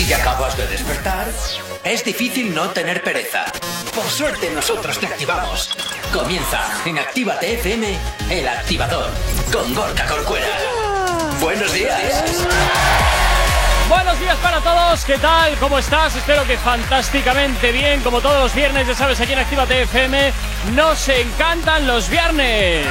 Si te acabas de despertar, es difícil no tener pereza. Por suerte nosotros te activamos. Comienza en Actívate FM, el activador, con Gorka Corcuera. Buenos días. Buenos días para todos, ¿qué tal? ¿Cómo estás? Espero que fantásticamente bien, como todos los viernes, ya sabes, aquí en Actívate FM, nos encantan los viernes.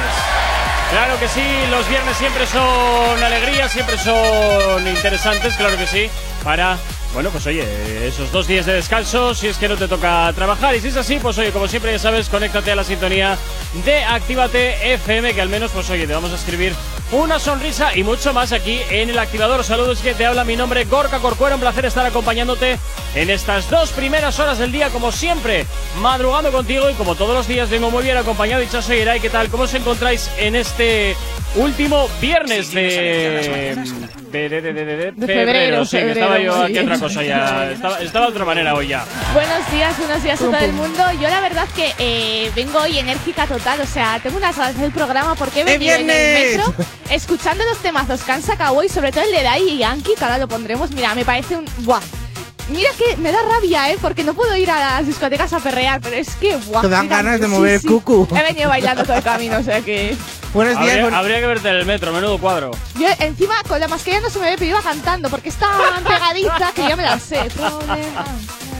Claro que sí, los viernes siempre son alegría, siempre son interesantes, claro que sí, para bueno, pues oye, esos dos días de descanso, si es que no te toca trabajar. Y si es así, pues oye, como siempre ya sabes, conéctate a la sintonía de Actívate FM, que al menos, pues oye, te vamos a escribir una sonrisa y mucho más aquí en el activador. Saludos que te habla mi nombre, Gorka Corcuera. Un placer estar acompañándote en estas dos primeras horas del día, como siempre, madrugando contigo. Y como todos los días, vengo muy bien acompañado. Y Chaso y ¿qué tal? ¿Cómo os encontráis en este último viernes de, de, de, de, febrero, sí, que estaba yo aquí otra cosa ya, estaba, estaba de otra manera hoy ya. Buenos días, buenos días a todo el mundo. Yo la verdad que eh, vengo hoy enérgica total, o sea, tengo unas ganas del programa porque he venido en el metro escuchando los temazos que han sacado hoy, sobre todo el de Dai y Yankee, que ahora lo pondremos, mira, me parece un... ¡Buah! Mira que me da rabia, ¿eh? Porque no puedo ir a las discotecas a perrear, pero es que, ¡buah! Te dan ganas de mover el cucu. He venido bailando todo el camino, o sea que... Buenos días. Habría, habría, que verte en el metro, menudo cuadro. Yo encima con la mascarilla no se me ve, pero iba cantando porque está tan pegadita que ya me la sé.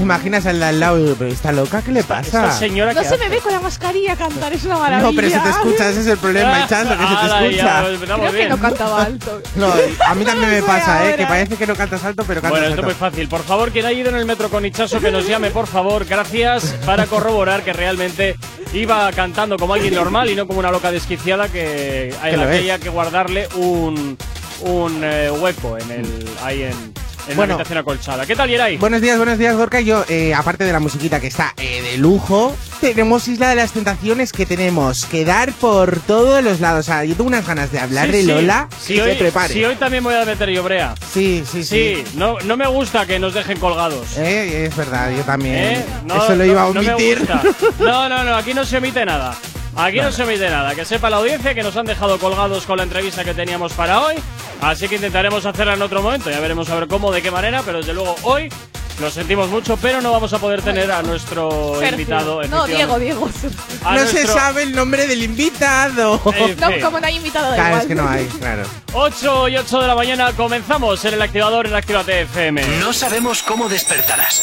¿Te imaginas al de al lado? ¿Pero está loca? ¿Qué le pasa? Esta señora no se me ve con la mascarilla cantar, es una maravilla. No, pero se te escucha, ese es el problema, Echando, que se te escucha. Creo que no cantaba alto. No, a mí también me pasa, ¿eh? Que parece que no cantas alto, pero cantas bueno, alto. Bueno, esto es muy fácil. Por favor, quien haya ido en el metro con Hichazo, que nos llame, por favor. Gracias para corroborar que realmente iba cantando como alguien normal y no como una loca desquiciada que, que había que guardarle un, un eh, hueco en el, ahí en, en bueno, la habitación acolchada. ¿Qué tal, Yeray? Buenos días, buenos días, Gorka. Yo, eh, aparte de la musiquita que está eh, de lujo, tenemos Isla de las Tentaciones que tenemos que dar por todos los lados. O sea, yo tengo unas ganas de hablar sí, de sí. Lola. Si que hoy, se prepare. Si hoy también voy a meter yo brea. Sí, sí, sí. Sí, no, no me gusta que nos dejen colgados. Eh, es verdad, yo también. ¿Eh? No, Eso lo no, iba a no me omitir. gusta. No, no, no, aquí no se omite nada. Aquí no se omite nada. Que sepa la audiencia que nos han dejado colgados con la entrevista que teníamos para hoy. Así que intentaremos hacerla en otro momento. Ya veremos a ver cómo, de qué manera. Pero desde luego hoy lo sentimos mucho, pero no vamos a poder tener a nuestro Sergio. invitado. No, Diego, Diego. A no nuestro- se sabe el nombre del invitado. En No, fin. como no hay invitado, da Claro, igual. es que no hay, claro. 8 y 8 de la mañana comenzamos en el activador en Activate FM. No sabemos cómo despertarás,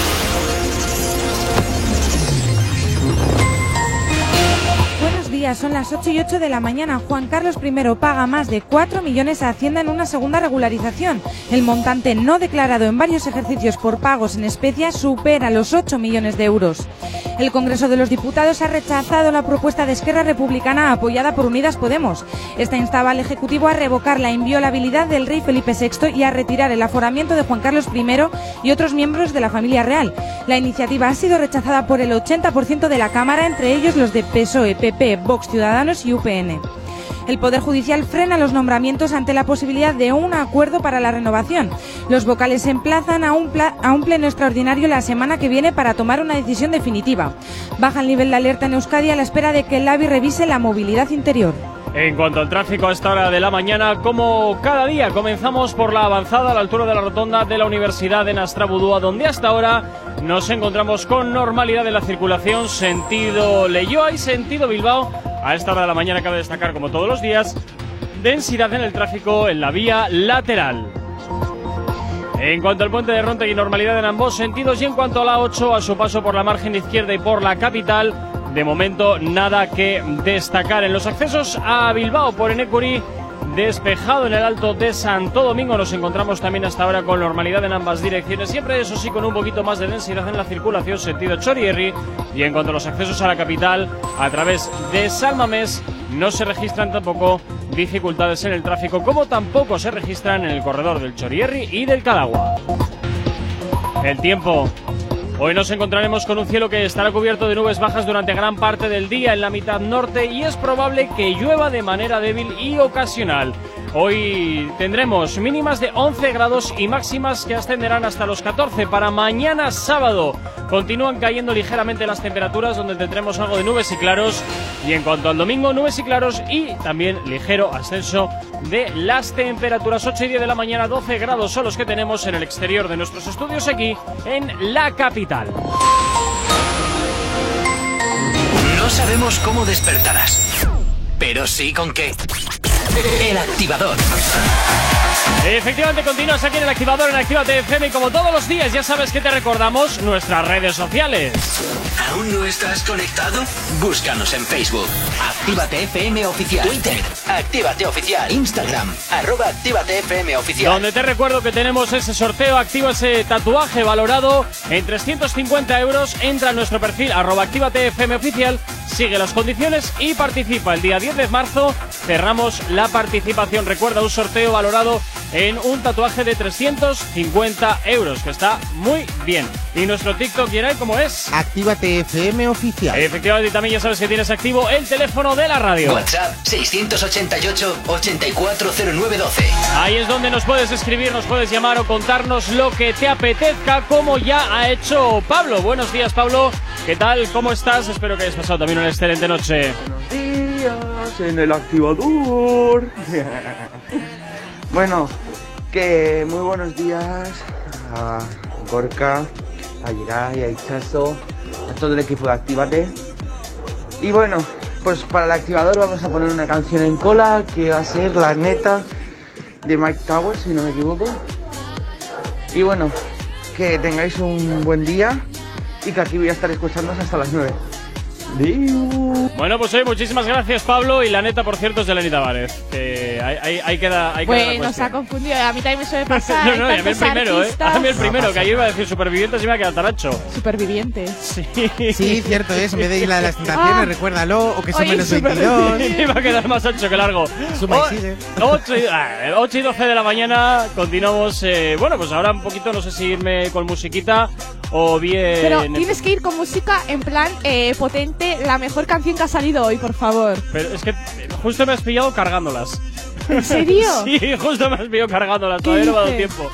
Días, son las 8 y 8 de la mañana. Juan Carlos I paga más de 4 millones a Hacienda en una segunda regularización. El montante no declarado en varios ejercicios por pagos en especie supera los 8 millones de euros. El Congreso de los Diputados ha rechazado la propuesta de Esquerra Republicana apoyada por Unidas Podemos. Esta instaba al Ejecutivo a revocar la inviolabilidad del rey Felipe VI y a retirar el aforamiento de Juan Carlos I y otros miembros de la familia real. La iniciativa ha sido rechazada por el 80% de la Cámara, entre ellos los de PSOE, PP, Vox, Ciudadanos y UPN. El Poder Judicial frena los nombramientos ante la posibilidad de un acuerdo para la renovación. Los vocales se emplazan a un, pleno extraordinario la semana que viene para tomar una decisión definitiva. Baja el nivel de alerta en Euskadi a la espera de que el AVI revise la movilidad interior. En cuanto al tráfico a esta hora de la mañana, como cada día, comenzamos por la avanzada a la altura de la rotonda de la Universidad de Nastrabudúa, donde hasta ahora nos encontramos con normalidad de la circulación sentido Leyoa y sentido Bilbao. A esta hora de la mañana cabe destacar, como todos los días, densidad en el tráfico en la vía lateral. En cuanto al puente de Rontegui, normalidad en ambos sentidos y en cuanto a la 8, a su paso por la margen izquierda y por la capital, de momento nada que destacar. En los accesos a Bilbao por Enecuri, despejado en el alto de Santo Domingo, nos encontramos también hasta ahora con normalidad en ambas direcciones, siempre eso sí con un poquito más de densidad en la circulación sentido Chorierri. Y en cuanto a los accesos a la capital, a través de Salmamés, no se registran tampoco dificultades en el tráfico, como tampoco se registran en el corredor del Chorierri y del Cadagua. El tiempo. Hoy nos encontraremos con un cielo que estará cubierto de nubes bajas durante gran parte del día en la mitad norte y es probable que llueva de manera débil y ocasional. Hoy tendremos mínimas de 11 grados y máximas que ascenderán hasta los 14. Para mañana sábado continúan cayendo ligeramente las temperaturas donde tendremos algo de nubes y claros. Y en cuanto al domingo, nubes y claros y también ligero ascenso de las temperaturas. 8 y 10 de la mañana, 12 grados son los que tenemos en el exterior de nuestros estudios aquí en la capital. No sabemos cómo despertarás, pero sí con qué. El activador. Efectivamente, continúas aquí en el activador en Actívate FM y como todos los días ya sabes que te recordamos nuestras redes sociales. ¿Aún no estás conectado? Búscanos en Facebook. Actívate FM Oficial. Twitter. Actívate Oficial. Instagram. Arroba Actívate FM Oficial. Donde te recuerdo que tenemos ese sorteo, activa ese tatuaje valorado en 350 euros. Entra a nuestro perfil arroba Actívate FM Oficial, sigue las condiciones y participa. El día 10 de marzo cerramos la participación. Recuerda un sorteo valorado en un tatuaje de 350 euros, que está muy bien. Y nuestro TikTok, Yeray, ¿cómo es? Actívate FM oficial. Efectivamente, y también ya sabes que tienes activo el teléfono de la radio. WhatsApp 688-840912. Ahí es donde nos puedes escribir, nos puedes llamar o contarnos lo que te apetezca, como ya ha hecho Pablo. Buenos días, Pablo. ¿Qué tal? ¿Cómo estás? Espero que hayas pasado también una excelente noche. días en el activador. bueno, que muy buenos días a Gorka, a Yiray, a Ichazo, a todo el equipo de Actívate. Y bueno, pues para el activador vamos a poner una canción en cola que va a ser La Neta de Mike Towers, si no me equivoco. Y bueno, que tengáis un buen día y que aquí voy a estar escuchándoos hasta las 9. Bueno, pues hoy muchísimas gracias, Pablo. Y la neta, por cierto, es de Lenita Tavares. Que ahí, ahí, ahí queda. Ahí queda la Bueno, se ha confundido. A mí también me suele pasar. No, no, y a mí el primero, ¿eh? A mí el primero, que ayer iba a decir supervivientes y me ha quedado taracho. Supervivientes. Sí. Sí, cierto es. En vez de Isla de las Tentaciones, Ah. recuérdalo. O que son menos súper 22. me va a quedar más ancho que largo. Suma y O- sigue. 8 y, ah, 8 y 12 de la mañana continuamos. eh, bueno, pues ahora un poquito, no sé si irme con musiquita o bien. Pero tienes que ir con música en plan eh, potente, la mejor canción que ha salido hoy, por favor. Pero es que justo me has pillado cargándolas. ¿En serio? Sí, justo me has pillado cargándolas. ¿Qué Todavía no me ha dado tiempo.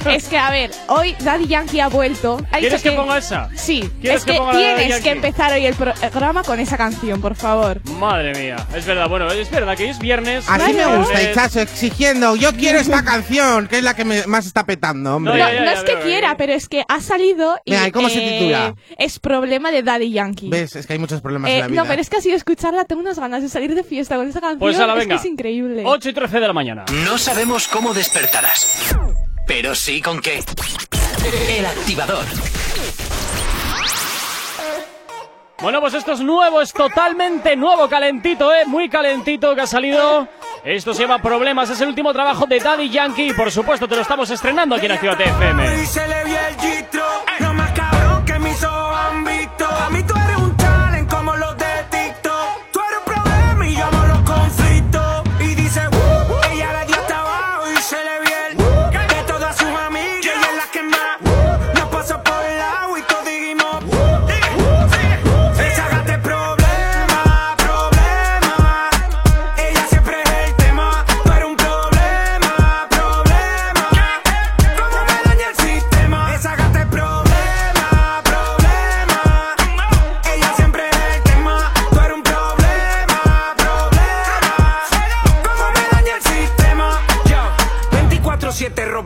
Es que, a ver, hoy Daddy Yankee ha vuelto. Ha ¿Quieres dicho que ponga esa? Sí, ¿Quieres es que que, ponga la de Daddy tienes que empezar hoy el programa con esa canción, por favor. Madre mía, es verdad. Bueno, es verdad que hoy es viernes. Así me gusta, Viernes. Ichazo, exigiendo. Yo quiero esta canción, que es la que me- más está petando, hombre. No, No, ya, ya, no ya es que veo, quiera, eh. pero es que ha salido y ¿y cómo se eh, titula? es problema de Daddy Yankee. ¿Ves? Es que hay muchos problemas Eh, en la vida. no, pero es que así de escucharla tengo unas ganas de salir de fiesta con esa canción. Pues a la es venga. que es increíble. 8 y 13 de la mañana. No sabemos cómo despertarás, pero sí con qué. El activador. Bueno, pues esto es nuevo, es totalmente nuevo, calentito, ¿eh? Muy calentito que ha salido. Esto se llama Problemas, es el último trabajo de Daddy Yankee y por supuesto te lo estamos estrenando aquí en Actívate FM.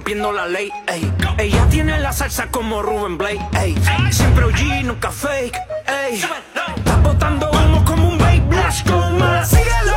Rompiendo la ley. ey. Ella tiene la salsa como Ruben Blake. ey. Siempre OG, nunca fake. ey. Está botando humo como un vape. Blast más. Síguelo,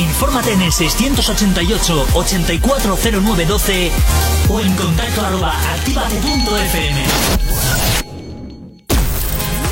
Infórmate en el 688-840912 o en contacto arroba activate.fm.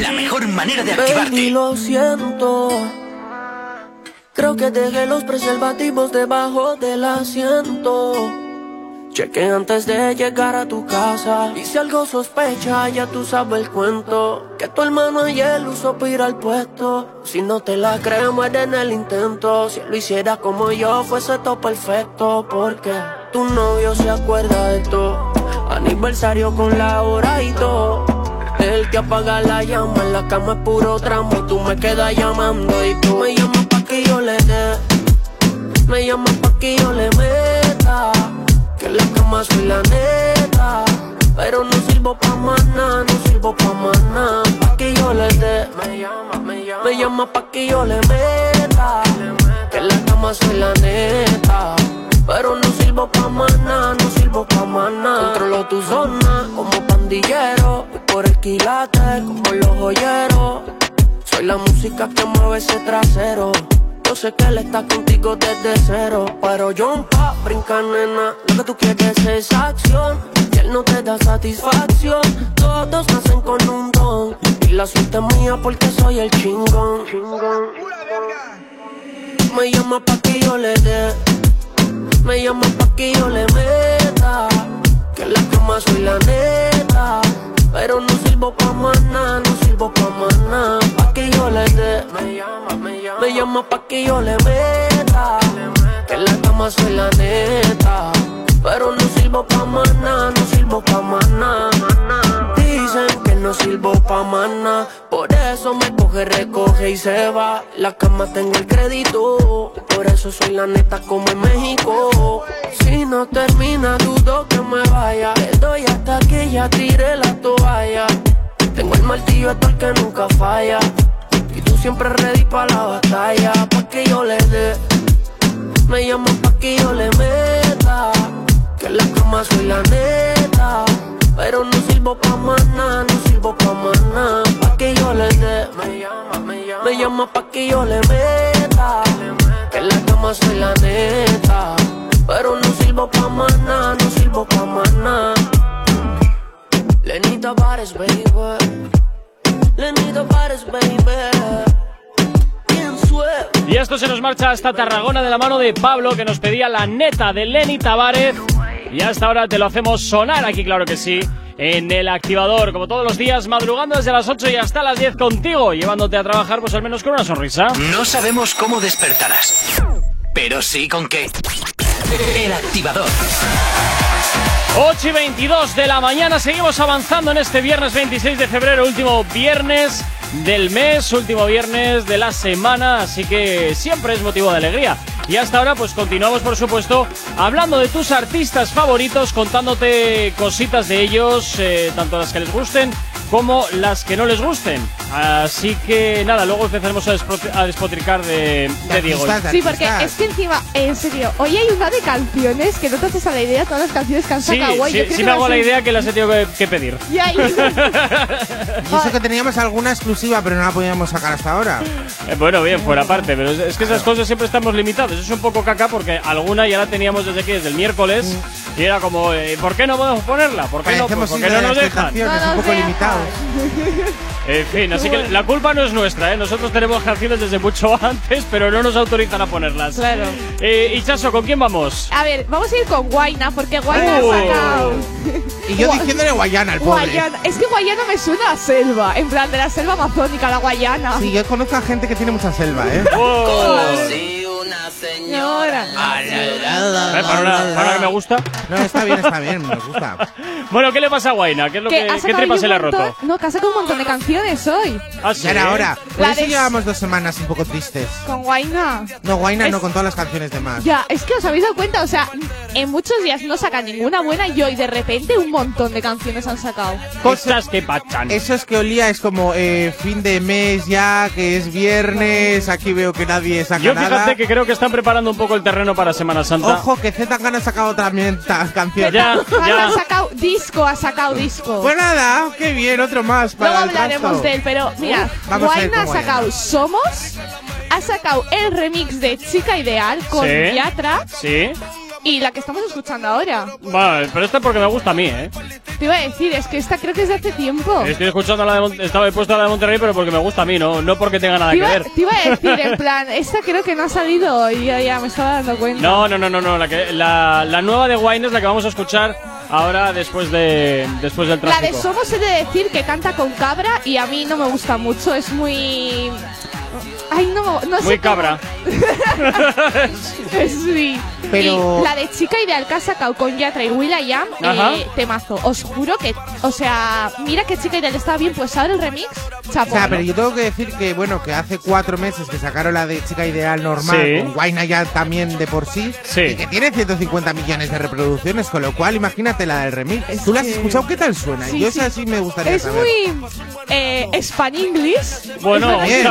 La mejor manera de Baby, activarte. lo siento. Creo que dejé los preservativos debajo del asiento. Cheque antes de llegar a tu casa. Y si algo sospecha, ya tú sabes el cuento. Que tu hermano ayer usó para ir al puesto. Si no te la crees, muere en el intento. Si él lo hiciera como yo, fuese todo perfecto. Porque tu novio se acuerda de todo. Aniversario con la hora y todo. Él te apaga la llama, en la cama es puro tramo y tú me quedas llamando y tú me llamas pa' que yo le dé, me llamas pa' que yo le meta, que en la cama soy la neta, pero no sirvo pa' nada, no sirvo pa' nada, pa' que yo le dé, me llama, me llama, me llama pa' que yo le meta, que en la cama soy la neta. Pero no sirvo pa' nada, no sirvo pa' nada. Controlo tu zona como pandillero. Por el quilate como los joyeros. Soy la música que mueve ese trasero. Yo sé que él está contigo desde cero. Pero yo pa' brincar, nena. Lo que tú quieres es acción. Y él no te da satisfacción. Todos nacen con un don. Y la suerte es mía porque soy el chingón. Me llama pa' que yo le dé. Me llama pa' que yo le meta. Que en la cama soy la neta. Pero no sirvo pa' nada, no sirvo pa' nada. Pa' que yo le dé. Me llama, me llama. Me llama pa' que yo le meta. Que en la cama soy la neta. Pero no sirvo pa' nada, no sirvo pa' nada. Dicen que no sirvo pa' nada. Por eso me coge, recoge y se va. La cama tengo el crédito. Por eso soy la neta como en México. Si no termina, dudo que me vaya. Le doy hasta que ya tire la toalla. Tengo el martillo hasta el que nunca falla. Y tú siempre ready para la batalla. Pa' que yo le dé. Me llamo pa' que yo le meta. Que en la cama soy la neta. Pero no sirvo pa' maná, no sirvo pa' maná. Pa' que yo le dé. Me llama, me llama. Me llama pa' que yo le meta. Que en la cama soy la neta. Pero no sirvo pa' maná, no sirvo pa' maná. Lenita Bares, baby. Lenita Bares, baby. Y esto se nos marcha hasta Tarragona de la mano de Pablo, que nos pedía la neta de Lenny Tavares. Y hasta ahora te lo hacemos sonar aquí, claro que sí, en el activador, como todos los días, madrugando desde las 8 y hasta las 10 contigo, llevándote a trabajar, pues al menos con una sonrisa. No sabemos cómo despertarás, pero sí con qué. El activador. 8 y 22 de la mañana, seguimos avanzando en este viernes 26 de febrero, último viernes del mes, último viernes de la semana, así que siempre es motivo de alegría. Y hasta ahora pues continuamos por supuesto hablando de tus artistas favoritos, contándote cositas de ellos, eh, tanto las que les gusten como las que no les gusten. Así que nada, luego empezaremos a, a despotricar de, de Diego. Sí, porque es que encima, en serio, hoy hay una de canciones que no te haces a la idea de todas las canciones han Sí, hoy. sí, Yo creo sí que me hago la idea que las he tenido que, que pedir. Y ahí- Y eso que teníamos alguna exclusiva, pero no la podíamos sacar hasta ahora. Eh, bueno, bien, fuera parte, pero es, es que esas cosas siempre estamos limitados. Es un poco caca porque alguna ya la teníamos desde aquí, desde el miércoles. Y era como, eh, ¿por qué no podemos ponerla? ¿Por qué no? Pues Parecemos porque no nos dejan. Tentaciones, un poco limitados. En fin, así que la culpa no es nuestra, ¿eh? Nosotros tenemos canciones desde mucho antes, pero no nos autorizan a ponerlas. Claro. Eh, y Chaso, ¿con quién vamos? A ver, vamos a ir con Guaina, porque Guaina. Y yo diciéndole Guayana al pobre. Guayana. Es que Guayana me suena a selva, en plan de la selva amazónica, la Guayana. Sí, yo conozco a gente que tiene mucha selva, ¿eh? una señora. Eh, para, una, para una que me gusta. No, está bien, está bien, me gusta. Bueno, ¿qué le pasa a Guaina? ¿Qué es lo que, qué tripa se le ha roto? No, que ha sacado un montón de canciones hoy. Ah, sí. Ya era hora. Por La eso de- llevamos dos semanas un poco tristes. Con Guaina. No, Guayna Es- no, con todas las canciones de más. Ya, es que os habéis dado cuenta, o sea, en muchos días no sacan ninguna buena y hoy de repente un montón de canciones han sacado. Cosas que pachan. Eso es que olía, es como eh, fin de mes ya, que es viernes, aquí veo que nadie saca Yo nada. fíjate que creo que están preparando un poco el terreno para Semana Santa. Ojo, que Z han sacado también ta- canciones. Ya, Ha sacado disco, ha sacado disco. Pues nada, qué bien, otro más para Luego hablaremos de él, pero mira, vamos a ir Guaina ha sacado Somos, ha sacado el remix de Chica Ideal con Sí. Yatra Sí. Y la que estamos escuchando ahora. Bueno, pero esta es porque me gusta a mí, ¿eh? Te iba a decir, es que esta creo que es de hace tiempo. Estoy escuchando la de Mon- estaba he puesto la de Monterrey, pero porque me gusta a mí, no, no porque tenga nada Te que iba, ver. te iba a decir, en plan, esta creo que no ha salido y ya, ya me estaba dando cuenta. No, no, no, no, no. La, que, la, la nueva de Wine es la que vamos a escuchar ahora después de después del La tráfico. de Somos he de decir que canta con cabra y a mí no me gusta mucho, es muy... Ay, no, no sé Muy cómo- cabra. sí. Pero- Y la de Chica Ideal que ha sacado con Yatra y Will.i.am, Ajá. eh, temazo. Os juro que, o sea, mira que Chica Ideal estaba bien, pues ahora el remix, chapo. O sea, pero yo tengo que decir que, bueno, que hace cuatro meses que sacaron la de Chica Ideal normal, Sí. con Guayna ya también de por sí, Sí. y que tiene 150 millones de reproducciones, con lo cual imagínate la del remix. ¿Tú la has escuchado? ¿Qué tal suena? Sí, yo sí. esa sí me gustaría Es saber. muy eh, Span-English. Bueno, Es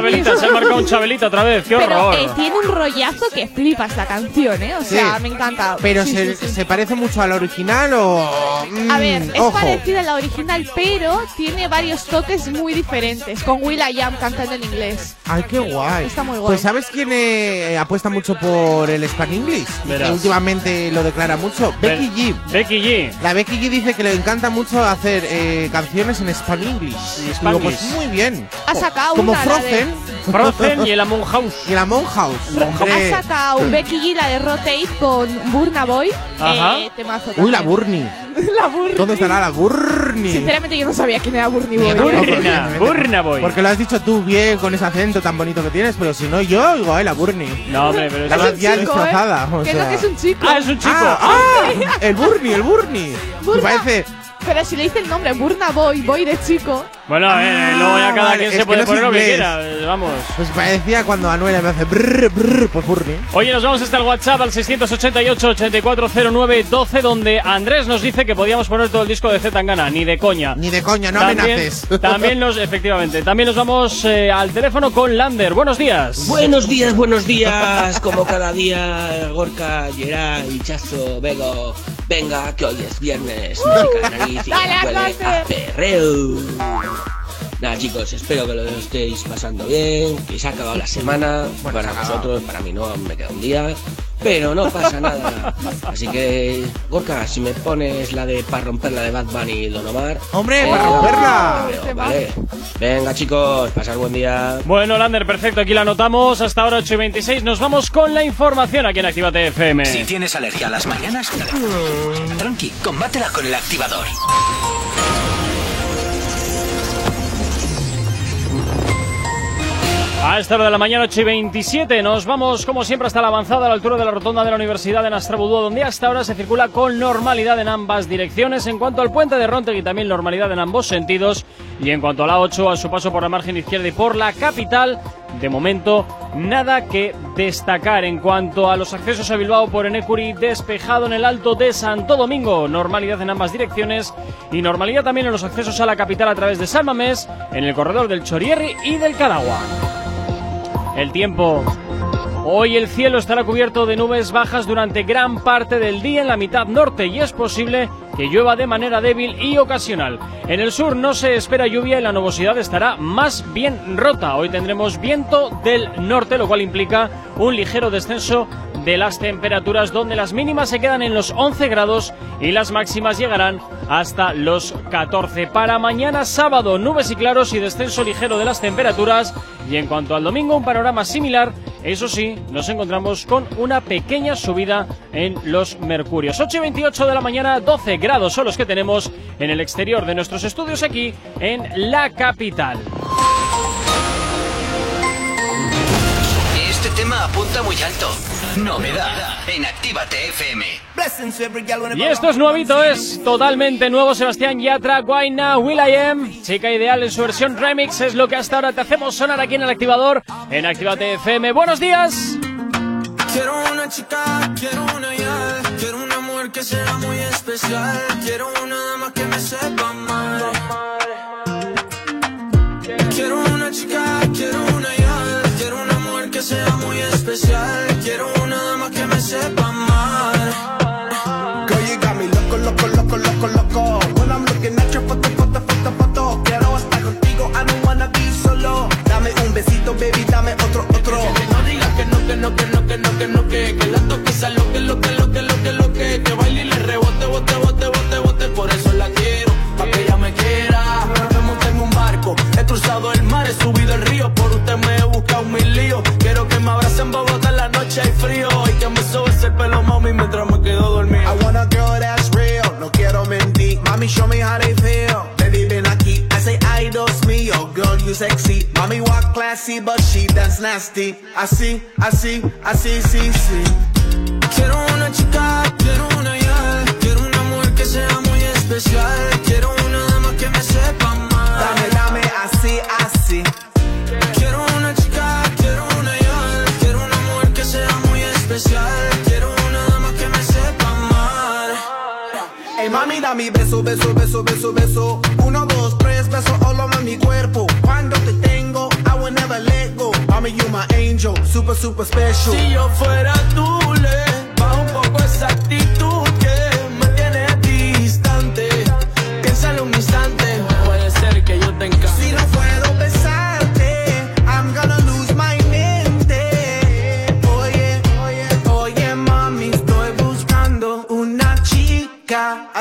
marcado un Chabelita otra vez, qué Pero horror. eh, tiene un rollazo que flipas la canción, ¿eh? O Sí. sea, me encanta. Pero Sí, se, sí, sí. ¿se parece mucho al original o...? Mm, A ver, es ojo. parecida a la original, pero tiene varios toques muy diferentes. Con Will.i.am cantando en inglés. Ay, qué guay. Está muy guay. Pues ¿sabes quién eh, apuesta mucho por el Span English? Verás. Últimamente lo declara mucho. Becky G. Becky G. La Becky G dice que le encanta mucho hacer eh, canciones en Span English. En Digo, pues muy bien. Ha sacado Como una, la de- Frozen. Y el Among House. Y la Monhouse. Hombre. Ha sacado Becky G, la de Rotate con Burna Boy. Ajá. Eh, temazo Uy, la. Burnie. la. ¿Dónde estará la Burnie? Sinceramente yo no sabía quién era Burnie Boy. Burna. Burna Boy. Porque lo has dicho tú bien con ese acento tan bonito que tienes, pero si no yo, digo, eh, la Burnie. No, hombre, pero La es- vas ya chico, ¿eh? disfrazada. o Que es un chico. Ah, es un chico. Ah, ah, el Burnie, el Burnie. Burna. Me parece Pero si le dice el nombre Burna Boy, Boy de chico. Bueno, eh, luego ya cada vale, quien se puede no poner lo que quiera. eh, Vamos. Pues parecía cuando Anuela me hace brr, brr, pues Burni. Oye, nos vamos hasta el WhatsApp al 688-8409-12, donde Andrés nos dice que podíamos poner todo el disco de Z Tangana. Ni de coña. Ni de coña, no también, amenaces. También nos, efectivamente, también nos vamos eh, al teléfono con Lander. Buenos días. Buenos días, buenos días, como cada día, Gorka, Geray, Chazo, Vego, venga, que hoy es viernes, música nariz y a perreo. Nada chicos, espero que lo estéis pasando bien, que se ha acabado la semana, para vosotros, para mí no, me queda un día, pero no pasa nada. Así que, Gorka, si me pones la de para romperla de Bad Bunny y Don Omar... Hombre, eh, para no, romperla. veo, Vale. Venga chicos, pasar buen día. Bueno, Lander, perfecto, aquí la anotamos. Hasta ahora 8 y 26. Nos vamos con la información aquí en Actívate FM. Si tienes alergia a las mañanas, tranqui, combátela con el activador. A esta hora de la mañana, 8 y 27, nos vamos como siempre hasta la avanzada a la altura de la rotonda de la Universidad de Nastrabudúa, donde hasta ahora se circula con normalidad en ambas direcciones. En cuanto al puente de Rontegui, también normalidad en ambos sentidos. Y en cuanto a la 8, a su paso por la margen izquierda y por la capital, de momento nada que destacar. En cuanto a los accesos a Bilbao por Enecuri, despejado en el Alto de Santo Domingo, normalidad en ambas direcciones. Y normalidad también en los accesos a la capital a través de San Mamés, en el corredor del Chorierri y del Cadagua. El tiempo. Hoy el cielo estará cubierto de nubes bajas durante gran parte del día en la mitad norte y es posible que llueva de manera débil y ocasional. En el sur no se espera lluvia y la nubosidad estará más bien rota. Hoy tendremos viento del norte, lo cual implica un ligero descenso de las temperaturas donde las mínimas se quedan en los 11 grados y las máximas llegarán hasta los 14. Para mañana sábado, nubes y claros y descenso ligero de las temperaturas. Y en cuanto al domingo, un panorama similar. Eso sí, nos encontramos con una pequeña subida en los mercurios. 8 y 28 de la mañana, 12 grados son los que tenemos en el exterior de nuestros estudios aquí en la capital. Tema apunta muy alto. Novedad en Actívate FM. Y esto es nuevito, es totalmente nuevo. Sebastián Yatra, Guayna, Will I Am. Chica ideal en su versión remix es lo que hasta ahora te hacemos sonar aquí en el activador en Actívate FM. Buenos días. Quiero una chica, quiero una ya, quiero una mujer que sea muy especial, quiero una dama que me sepa mal. Quiero una chica, especial, quiero una dama que me sepa mal. Girl, you got me loco, loco, loco, loco, loco. When I'm looking at your photo, photo, photo, photo. Quiero estar contigo, I don't wanna be solo. Dame un besito, baby, dame otro, otro. Que no digas que no, que no, que no, que no, que no, que Que la toque esa lo que, lo que, lo que, lo que, lo que Que baile y le rebote, bote, bote, bote, bote Por eso la quiero, pa' que ella me quiera Me monté en un barco, he cruzado el mar, he subido el río Por usted me he buscado mil líos Me abracen Bogotá en la noche hay frío Y que me sobes el pelo, mami, mientras me quedo dormido I want a girl that's real, no quiero mentir. Mami, show me how they feel. Baby, ven aquí, I say, ay, Dios mío, girl, you sexy. Mami, walk classy, but she dance nasty. Así, así, así, sí, sí. Quiero una chica, quiero una ya Quiero una mujer que sea muy especial Quiero una dama que me sepa mal Dame, dame, así, así. Especial Quiero una dama que me sepa mal Ey, mami, dame beso, beso, beso, beso, beso. Uno, dos, tres, beso all over mi cuerpo. Cuando te tengo, I will never let go. Mami, you my angel, super, super special. Si yo fuera tú, le bajo un poco esa actitud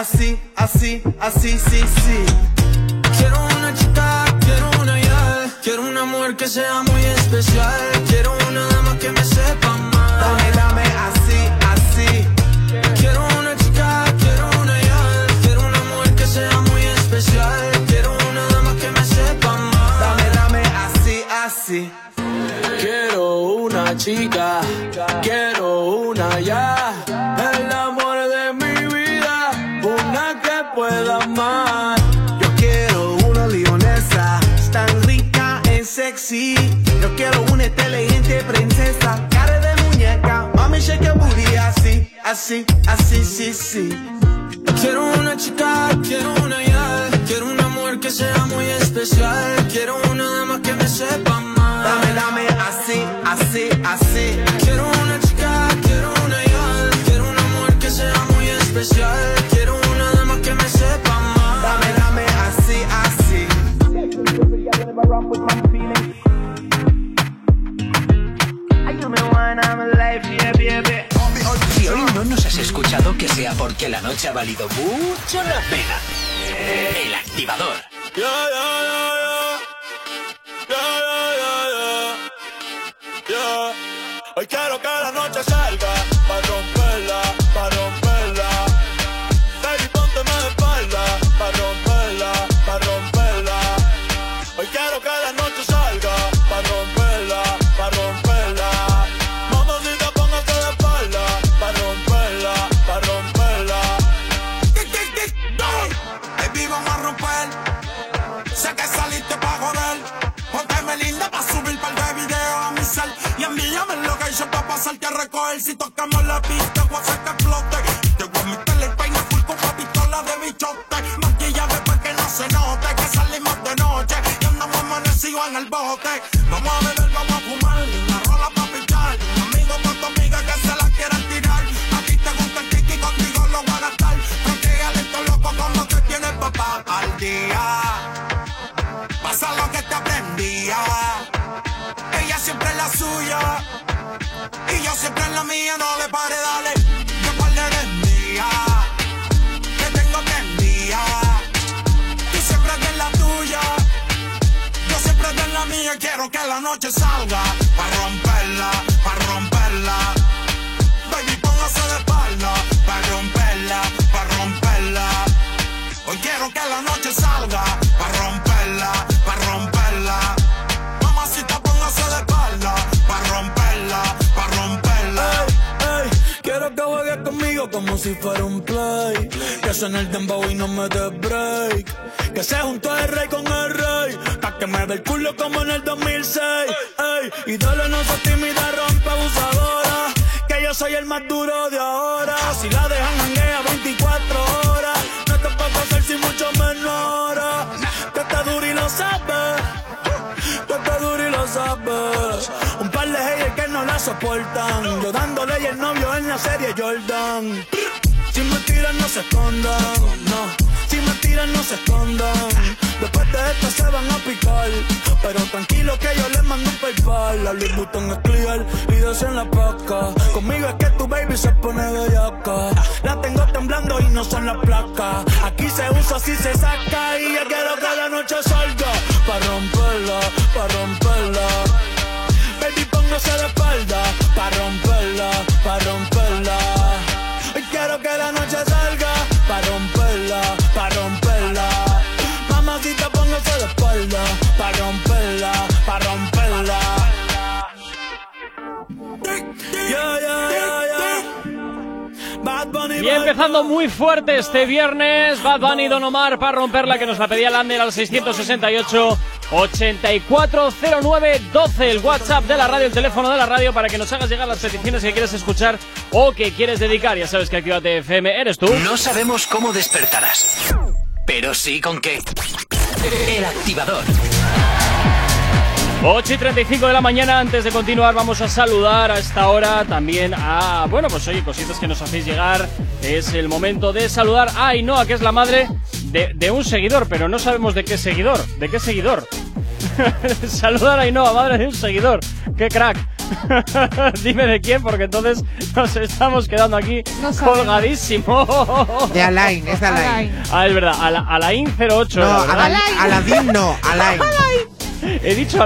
así, así, así, sí, sí. Quiero una chica, quiero una ya Quiero una mujer que sea muy especial Quiero una dama que me sepa inteligente princesa, cara de muñeca. Mami, shake your booty así, así, así, sí, sí. Quiero una chica, quiero una ya. Quiero una mujer que sea muy especial. Quiero una dama que me sepa más. Dame, dame así, así, así. Quiero una chica, quiero una ya. Quiero una mujer que sea muy especial. Si hoy no nos has escuchado, que sea porque la noche ha valido mucho la pena. El activador. Hoy quiero que la noche salga que la noche salga. Pa' romperla, pa' romperla. Baby, póngase de espalda. Pa' romperla, pa' romperla. Hoy quiero que la noche salga. Pa' romperla, pa' romperla. Mamacita, póngase de espalda. Pa' romperla, pa' romperla. Ey, quiero que juegues conmigo como si fuera un play. Que suene el dembow y no me dé break. Que se juntó el rey con el rey. Que dé el culo como en el 2006. Ey, dale no se tímida, rompe abusadora. Que yo soy el más duro de ahora. Si la dejan janguea 24 horas. No te puedo hacer sin mucho menor. Que está duro y lo sabes. Tú estás duro y lo sabes. Un par de haters que no la soportan. Yo dándole y el novio en la serie Jordan. Si me tiran, no se escondan. No. Si me tiran, no se escondan. Después de esto se van a picar. Pero tranquilo que yo les mando un paypal. La Louis Vuitton es clear y dos en la placa. Conmigo es que tu baby se pone bellaca. La tengo temblando y no son las placas. Aquí se usa, si se saca. Y yo quiero que la noche salga. Pa' romperla, pa' romperla. Baby, póngase de espalda. Pa' romperla, pa' romperla. Hoy quiero que la noche salga. Pa' romperla. Y empezando muy fuerte este viernes, Bad Bunny Don Omar para romperla que nos la pedía Lander al 668 8409 12 el WhatsApp de la radio, el teléfono de la radio para que nos hagas llegar las peticiones que quieres escuchar o que quieres dedicar. Ya sabes que Actívate FM eres tú. No sabemos cómo despertarás, pero sí con qué. El activador. 8 y 35 de la mañana, antes de continuar vamos a saludar a esta hora también a, bueno, pues oye, cositas que nos hacéis llegar. Es el momento de saludar a Ainhoa, que es la madre de, de un seguidor, pero no sabemos de qué seguidor. ¿De qué seguidor? saludar a Ainhoa, madre de un seguidor. ¡Qué crack! Dime de quién, porque entonces nos estamos quedando aquí colgadísimo. De Alain, es de Alain. Ah, es verdad, Ala- Alain08. No, era, ¿verdad? Alain, Aladín no, Alain. Alain. He dicho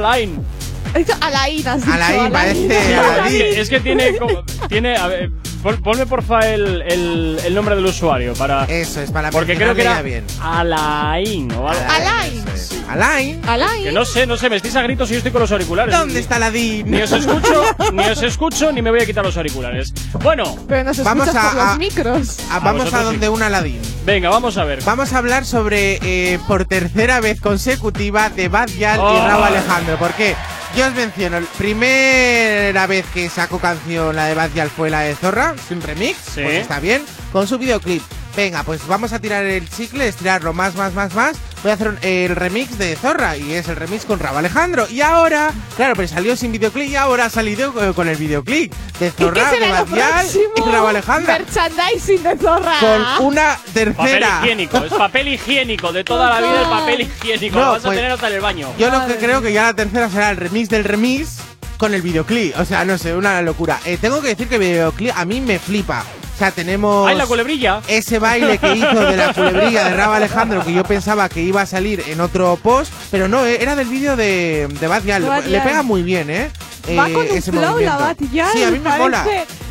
Alain, has dicho. Alain, parece que, es que tiene como- tiene a ver, pon- ponme porfa el, el, el nombre del usuario para Eso es para porque creo que era bien. Alain o algo. Alain. Alain. Alain. Que no sé, no sé, me estáis a gritos y yo estoy con los auriculares. ¿Dónde está Aladdin? Ni os escucho, ni os escucho, ni me voy a quitar los auriculares. Bueno, Pero nos Vamos a- por los a- micros. Vamos a donde sí. un Aladdin. venga, vamos a ver. Vamos a hablar sobre, eh, por tercera vez consecutiva, de Bad Gyal Oh. y Raúl Alejandro. Porque yo os menciono, primera vez que sacó canción la de Bad Gyal fue la de Zorra, sin remix, Sí. pues está bien, con su videoclip. Venga, pues vamos a tirar el chicle, estirarlo más, más, más, más. Voy a hacer un- el remix de Zorra y es el remix con Raúl Alejandro. Y ahora, claro, pero salió sin videoclip y ahora ha salido eh, con el videoclip de ¿Y qué Zorra, de y Raúl Alejandro. Merchandising de zorra. Con una Papel tercera. higiénico, es papel higiénico, de toda la vida el papel higiénico. No, lo vas a pues- tener hasta en el baño. Yo lo que creo que ya la tercera será el remix del remix con el videoclip. O sea, no sé, una locura. Eh, tengo que decir que el videoclip a mí me flipa. O sea, tenemos ¡Ay, la culebrilla! ese baile que hizo de la culebrilla de Raba Alejandro que yo pensaba que iba a salir en otro post, pero no, eh, era del vídeo de, de Bad Gyal. Bad Le Gyal. pega muy bien, ¿eh? Va Eh, con un ese flow la movimiento. Batillal. Sí, a mí me parece, mola.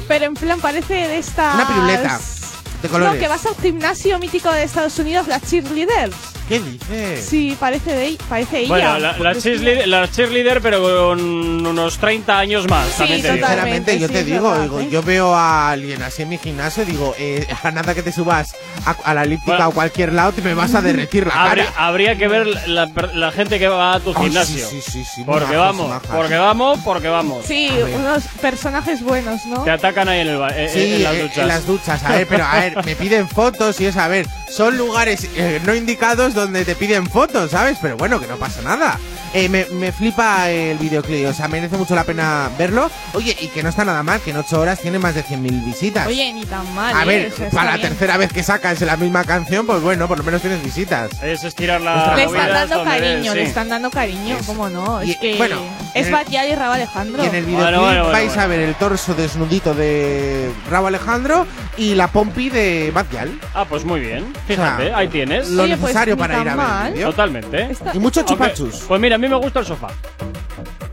Pero en plan parece de estas... Una piruleta de colores. No, que vas al gimnasio mítico de Estados Unidos, las cheerleaders. ¿Qué dices? Sí, parece de parece ella. Bueno, la, la cheerleader, la cheerleader, pero con unos 30 años más. Sí, también te digo. totalmente. Sinceramente, yo sí, te digo, verdad, digo, ¿eh? yo veo a alguien así en mi gimnasio, digo, eh, a nada que te subas a, a la elíptica Bueno. o cualquier lado, te me vas a derretir la Habría, cara. habría que ver la, gente que va a tu gimnasio. sí, sí, sí, porque vamos, majas. porque vamos, porque vamos. Sí, unos personajes buenos, ¿no? Te atacan ahí en, el, ba- eh, Sí, en las eh, duchas. en las duchas. A ver, pero a ver, me piden fotos y es, a ver, son lugares eh, no indicados donde te piden fotos, ¿sabes? Pero bueno, que no pasa nada. Eh, me, me flipa el videoclip, o sea, merece mucho la pena verlo. Oye, y que no está nada mal, que en 8 horas tiene más de 100.000 visitas. Oye, ni tan mal. a ¿eh? ver, para la bien. tercera vez que sacas la misma canción, pues bueno, por lo menos tienes visitas. Es estirar la Le están dando cariño, ves, le sí. están dando cariño, ¿cómo no? Y- Es que bueno, es Batial y Raba Alejandro. Y en el videoclip Bueno, bueno, bueno, vais bueno. a ver el torso desnudito de Raúl Alejandro y la pompi de Bad Gyal. Ah, pues muy bien. Fíjate, O sea, ahí tienes. Lo Oye, pues necesario para ir a ver. Totalmente. Está- Y muchos Aunque- chupachus. Pues mira, a mí me gusta el sofá.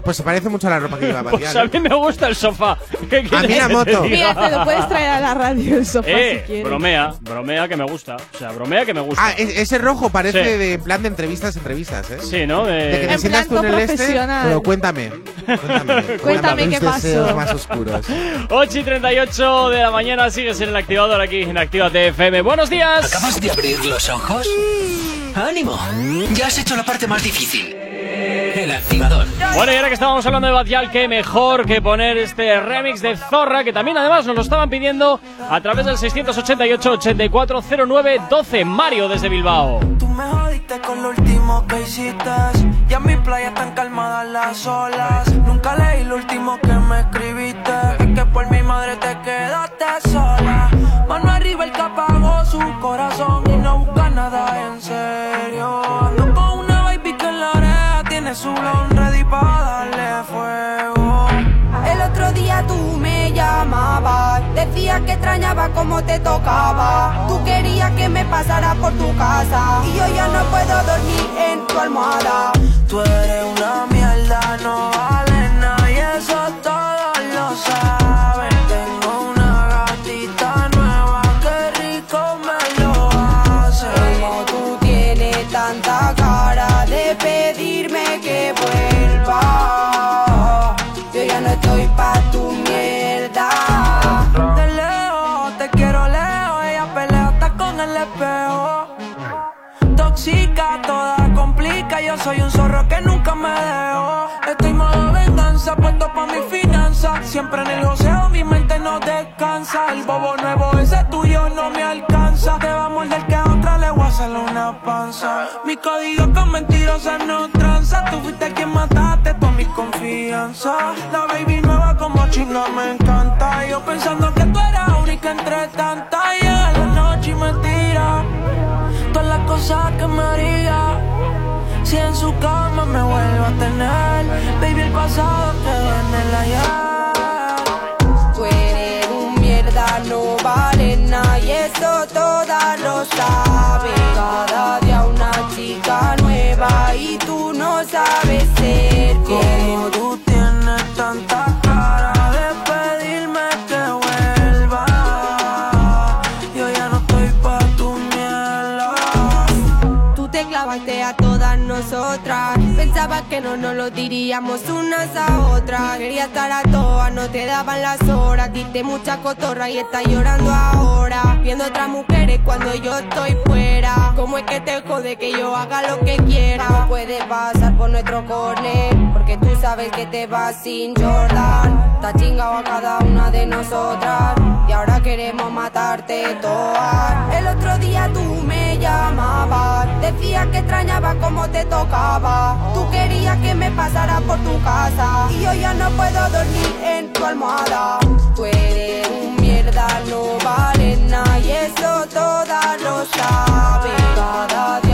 Pues se parece mucho a la ropa que lleva Bad Pues a mí me gusta el sofá. ¿Qué quieres mí la moto. Mira, te lo puedes traer a la radio el sofá Eh, si quieres. bromea, bromea que me gusta. O sea, bromea que me gusta. Ah, e- ese rojo parece Sí. de plan de entrevistas, entrevistas, ¿eh? sí, ¿no? De- De que te En sientas tú en el este. Pero cuéntame. Cuéntame. Cuéntame tus qué pasó. más oscuros. 8 y 38 de la mañana sigues en el activador aquí en Actívate FM. Buenos días. ¿Acabas de abrir los ojos? ¡Ánimo! Ya has hecho la parte más difícil. El activador. Bueno, y ahora que estábamos hablando de Batial, qué mejor que poner este remix de Zorra, que también además nos lo estaban pidiendo a través del 688-8409-12. Mario desde Bilbao. Tú me jodiste con lo último que hiciste. Ya en mi playa están calmadas las olas. Nunca leí lo último que me escribiste. Es que por mi madre te quedaste sola. Ready para darle fuego. El otro día tú me llamabas, decías que extrañaba cómo te tocaba. Tú querías que me pasara por tu casa y yo ya no puedo dormir en tu almohada. Tú eres una mierda, no Siempre en el océano mi mente no descansa. El bobo nuevo, ese tuyo no me alcanza. Te va a morder que a otra le voy a hacerle una panza. Mi código con mentirosas no tranza. Tú fuiste quien mataste toda mi confianza. La baby nueva como chinga me encanta. Yo pensando que tú eras única entre tantas. Llega la noche y me tira todas las cosas que me haría. Si en su cama me vuelvo a tener, baby, el pasado quedó en el ayer. Como que no nos lo diríamos unas a otras. Quería estar a todas, no te daban las horas. Diste mucha cotorra y estás llorando ahora. Viendo otras mujeres cuando yo estoy fuera. ¿Cómo es que te jode que yo haga lo que quiera? No puedes pasar por nuestro corner. Porque tú sabes que te vas sin Jordan. Está chingado a cada una de nosotras. Y ahora queremos matarte todas. El otro día tú me llamabas. Decías que extrañaba como te tocaba. Tú querías que me pasara por tu casa. Y yo ya no puedo dormir en tu almohada. Tú eres un mierda, no vales nada. Y eso todas lo saben. Cada día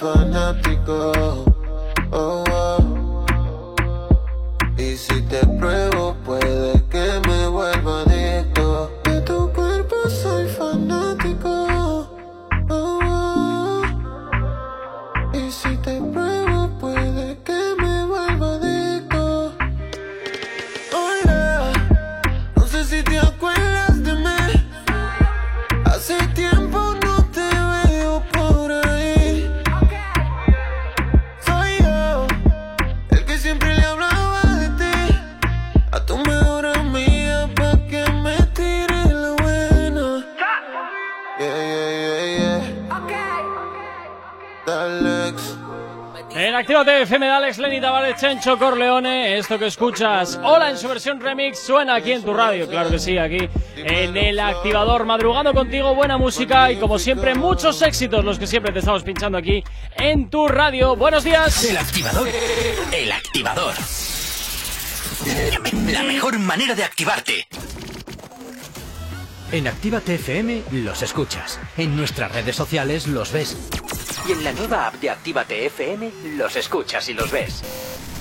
fanático. Chencho Corleone. Esto que escuchas, hola en su versión remix, suena aquí en tu radio. Claro que sí, aquí en el activador, madrugando contigo, buena música y como siempre, muchos éxitos, los que siempre te estamos pinchando aquí en tu radio. Buenos días. El activador. El activador. La mejor manera de activarte. En Actívate FM los escuchas. En nuestras redes sociales los ves. Y en la nueva app de Actívate FM los escuchas y los ves.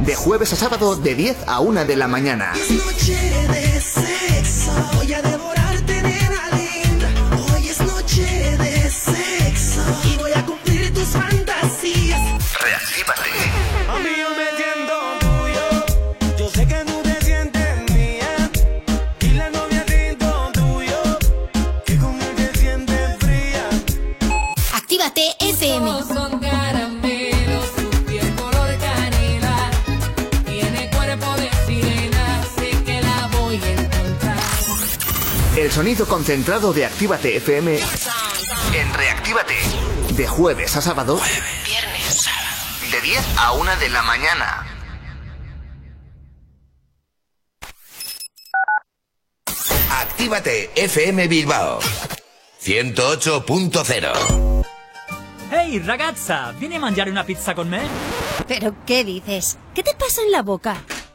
De jueves a sábado de 10 a 1 de la mañana. Es sonido concentrado de Actívate FM en Reactívate. De jueves a sábado. Viernes, De 10 a 1 de la mañana. Actívate FM Bilbao 108.0 Ehi ragazza, vieni a mangiare una pizza con me? ¿Pero qué dices? ¿Qué te pasa en la boca?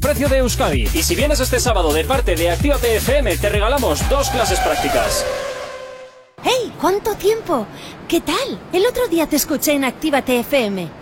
precio de Euskadi. Y si vienes este sábado de parte de Actívate FM, te regalamos dos clases prácticas. ¡Hey! ¿Cuánto tiempo? ¿Qué tal? El otro día te escuché en Actívate FM.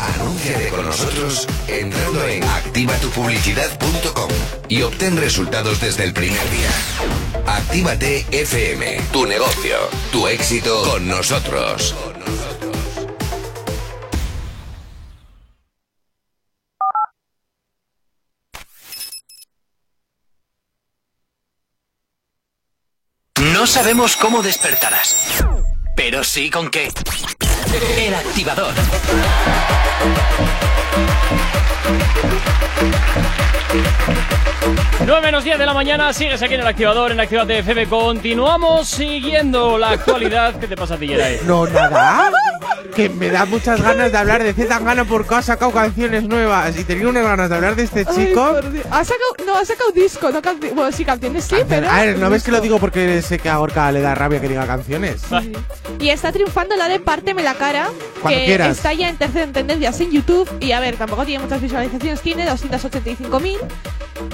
Anúnciate con nosotros entrando en activatupublicidad.com y obtén resultados desde el primer día. Actívate FM, tu negocio, tu éxito con nosotros. No sabemos cómo despertarás, pero sí con qué. El activador. Nueve menos 10 de la mañana, sigues aquí en el activador, en Activate FM. Continuamos siguiendo la actualidad. ¿Qué te pasa a ti? No, nada. que me da muchas ganas de hablar de Z Tangana porque ha sacado canciones nuevas y tenía unas ganas de hablar de este chico. Ha sacado, no, ha sacado disco, no canciones. Bueno, sí, canciones sí, pero. A ver, ¿no ves que lo digo porque sé que a Gorka le da rabia que diga canciones? Y está triunfando la de Párteme la cara, Cuando que quieras. está ya en tercera en tendencias en YouTube. Y a ver, tampoco tiene muchas visualizaciones, tiene 285.000.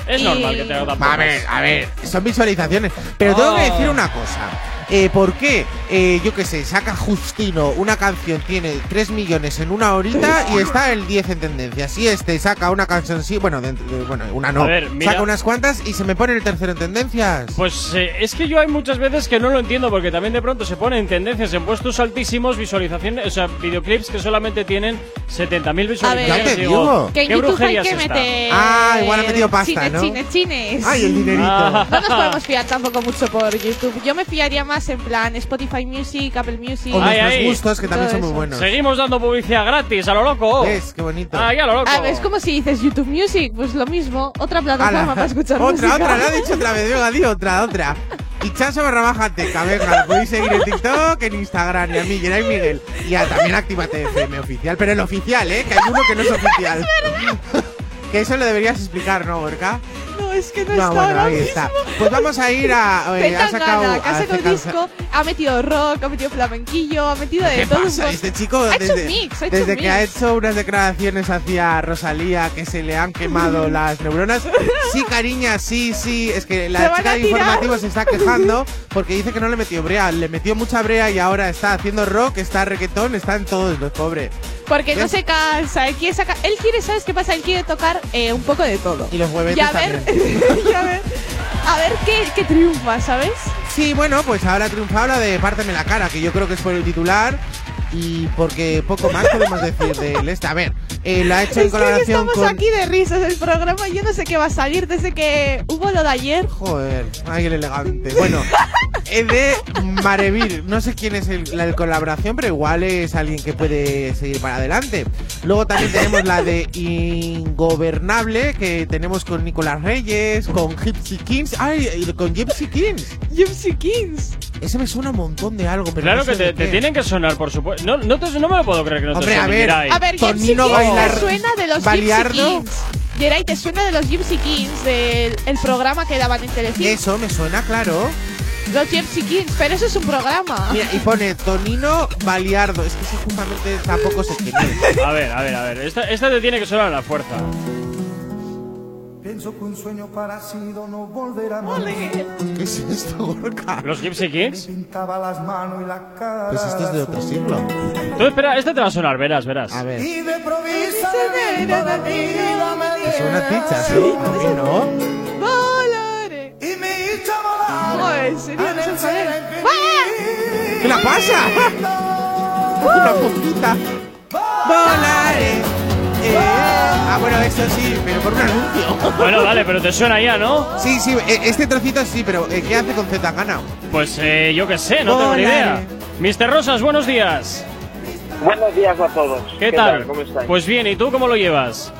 Es Y- normal que tenga tan A ver, a ver, son visualizaciones. Pero tengo que Oh. decir una cosa. Eh, ¿Por qué? Eh, yo qué sé, saca Justino una canción, tiene 3 millones en una horita y está el 10 en tendencia. Si este saca una canción, sí, bueno, de- de- bueno una no. A ver, mira. saca unas cuantas y se me pone el tercero en tendencias. Pues eh, es que yo hay muchas veces que no lo entiendo porque también de pronto se ponen tendencias en puestos altísimos, visualizaciones, o sea, videoclips que solamente tienen 70.000 visualizaciones. Digo, digo. Que en ¿Qué YouTube hay brujería que es esta? meter. Ah, igual ha metido pasta, chines, ¿no? Chines, chines. Ay, el dinerito. Ah. No nos podemos fiar tampoco mucho por YouTube. Yo me fiaría más en plan Spotify Music, Apple Music. O Ay, nuestros ay. gustos, que también Todo son muy eso. buenos. Seguimos dando publicidad gratis, a lo loco. ¿Ves? Qué bonito. Ay, a lo loco. A ver, es como si dices YouTube Music, pues lo mismo, otra plataforma Ala. para escuchar otra, música. otra, lo ha dicho otra vez. Venga, di otra, otra. Y Chaso barra baja teca, venga, podéis seguir en TikTok, en Instagram y a mí, Geray Miguel. Y a, también Actívate FM oficial, pero el oficial, ¿eh? Que hay uno que no es oficial. Que eso lo deberías explicar, ¿no, Gorka? No, es que no, No, está bueno, ahora ahí mismo. está. Pues vamos a ir a. eh, ha sacado. Zetangana, que ha sacado disco, ha metido rock, ha metido flamenquillo, ha metido de ¿Qué todo pasa? Este chico, Ha hecho desde, un mix, ha hecho desde un que ha hecho unas declaraciones hacia Rosalía que se le han quemado las neuronas. Sí, cariña, sí, sí. Es que la chica de informativo se está quejando porque dice que no le metió brea. Le metió mucha brea y ahora está haciendo rock, está reggaetón, está en todos los pobres. Porque no se cansa, él quiere sacar, él quiere, ¿sabes qué pasa? Él quiere tocar eh, un poco de todo. Y los huevetes Y a ver, y a ver, a ver qué, qué triunfa, ¿sabes? Sí, bueno, pues ahora ha triunfado la de Párteme la cara, que yo creo que es por el titular y porque poco más podemos decir del este. A ver, eh, lo ha hecho en Es que hoy colaboración estamos con. aquí de risas el programa, yo no sé qué va a salir desde que hubo lo de ayer. Joder, ay, el elegante. Bueno, es de Marevir. No sé quién es el- la de colaboración, pero igual es alguien que puede seguir para adelante. Luego también tenemos la de Ingobernable, que tenemos con Nicolás Reyes, con Gypsy Kings. Ay, con Gypsy Kings. Gypsy Kings. Ese me suena un montón de algo, pero Claro no sé que te, de tienen que sonar, por supuesto. No, no, te- no me lo puedo creer que no Hombre, te a suene, ver, Mirai. A ver, Gypsy Tonino Kings bailar- te suena de los Baliardo. Gypsy Kings. Geray, ¿te suena de los Gypsy Kings, del el programa que daban en Telecinco? Eso me suena, claro. Los Gypsy Kings, pero eso es un programa. Mira, y pone Tonino Baliardo. Es que ese justamente tampoco sé quién es. A ver, a ver, a ver. Esta, esta te tiene que sonar a la fuerza. Pienso que un sueño parecido no volverá más. ¿Qué es esto, Gorka? ¿Los Gypsy Kings? Pintaba las manos y la cara. Pues esto es de otro siglo. Tú espera, este te va a sonar, verás, verás. A ver. Y de provisa de vida de vida me ¿Te suena pizza, sí? A mí no. Volaré. Y me hizo volar. Oh, ¿en serio? en No el se sabe. cielo infinito. ¿Qué la pasa? Una puntita. Volaré. Eh, ah, bueno, eso sí, pero por un anuncio. Bueno, vale, pero te suena ya, ¿no? Sí, sí, eh, este trocito sí, pero eh, ¿qué hace con Zetangana? Pues eh, yo qué sé, no tengo ni idea. Mr. Rosas, buenos días. Buenos días a todos. ¿Qué, tal? ¿Cómo estáis? Pues bien, ¿y tú cómo lo llevas?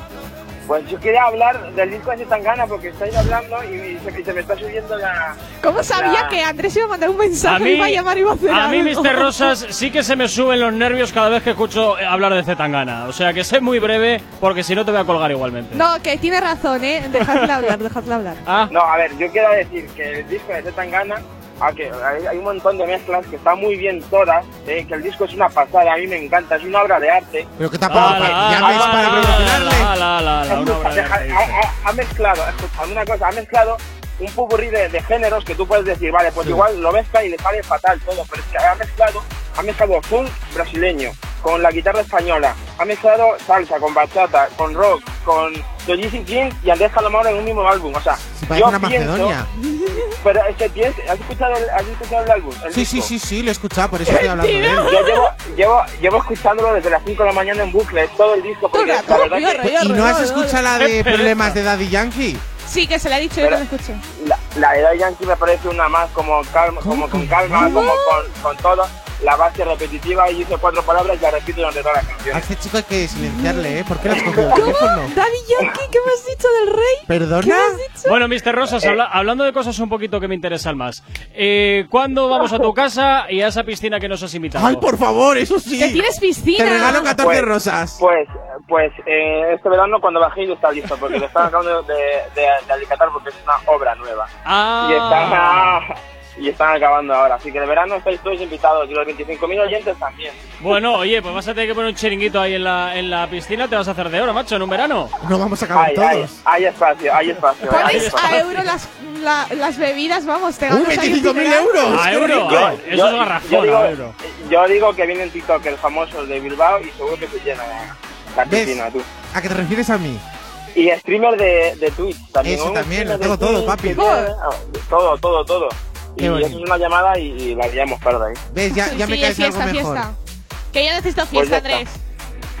Pues yo quería hablar del disco de Tangana porque estáis hablando y se, y se me está subiendo la. ¿Cómo sabía la- que Andrés iba a mandar un mensaje A mí, iba a llamar y iba a hacer a mí, algo? Mr. Rosas, sí que se me suben los nervios cada vez que escucho eh, hablar de Zetangana. O sea que sé muy breve porque si no te voy a colgar igualmente. No, que tiene razón, ¿eh? Dejadle hablar, dejadle hablar. Ah, No, a ver, yo quiero decir que el disco de Tangana, aunque hay, hay un montón de mezclas que están muy bien todas, eh, que el disco es una pasada, a mí me encanta, es una obra de arte. Pero que tampoco llames para promocionarle. ha, mezclado, escuchad una cosa, ha mezclado un popurrí de, de géneros que tú puedes decir, vale, pues igual lo mezcla y le sale fatal todo, pero es que ha mezclado, ha mezclado funk brasileño con la guitarra española, ha mezclado salsa con bachata, con rock, con los Kings y Andrés Calamaro en un mismo álbum, o sea, Si yo una pienso, Macedonia. pero es que pienso, ¿has escuchado el, has escuchado el álbum? El Sí, sí, disco? sí, sí, lo he escuchado, por eso estoy hablando de él. Yo llevo, llevo, llevo escuchándolo desde las 5 de la mañana en bucle, todo el disco, porque la verdad que ¿Y no has escuchado la de problemas de Daddy Yankee? Sí, que se le ha dicho yo que lo escuché. la, la de Daddy Yankee me parece una más como calma, como con calma, como con, con todo. La base repetitiva y dice cuatro palabras y la repito durante toda la canción. A este chico hay que silenciarle, ¿eh? ¿Por qué le has cogido el teléfono? Daddy Yankee, ¿qué me has dicho del rey? ¿Perdona? Bueno, Mr. Rosas, habla- hablando de cosas un poquito que me interesan más. Eh, ¿Cuándo vamos a tu casa y a esa piscina que nos has invitado? ¡Ay, por favor, eso sí! Que tienes piscina. Te regalo 14 Pues- rosas. Pues, pues eh, este verano cuando bajé ya está listo, porque lo están acabando de, de, de alicatar porque es una obra nueva. Ah. Y están, y están acabando ahora. Así que de verano estáis todos invitados y los 25.000 oyentes también. Bueno, oye, pues vas a tener que poner un chiringuito ahí en la, en la piscina, te vas a hacer de oro, macho, en un verano. No vamos a acabar Hay, todos. hay, hay espacio, hay espacio. Pones a euro las, la- las bebidas, vamos, te ¡Uh, ganas ahí un 25.000 dineral. euros! A ¡Qué euro, ay, eso es garrafón, yo digo, yo digo que vienen TikTokers famosos de Bilbao y seguro que se llena la ¿Ves? piscina, tú. ¿A qué te refieres a mí? Y streamer de, de Twitch también. Eso también, lo tengo todo, Twitch papi. ah, Todo, todo, todo. Qué y bonito. eso es una llamada y, y la liamos parda ahí. ¿Ves? Ya, ya me Sí, caes fiesta, algo mejor. fiesta. Que yo necesito Pues fiesta, ya está. Andrés.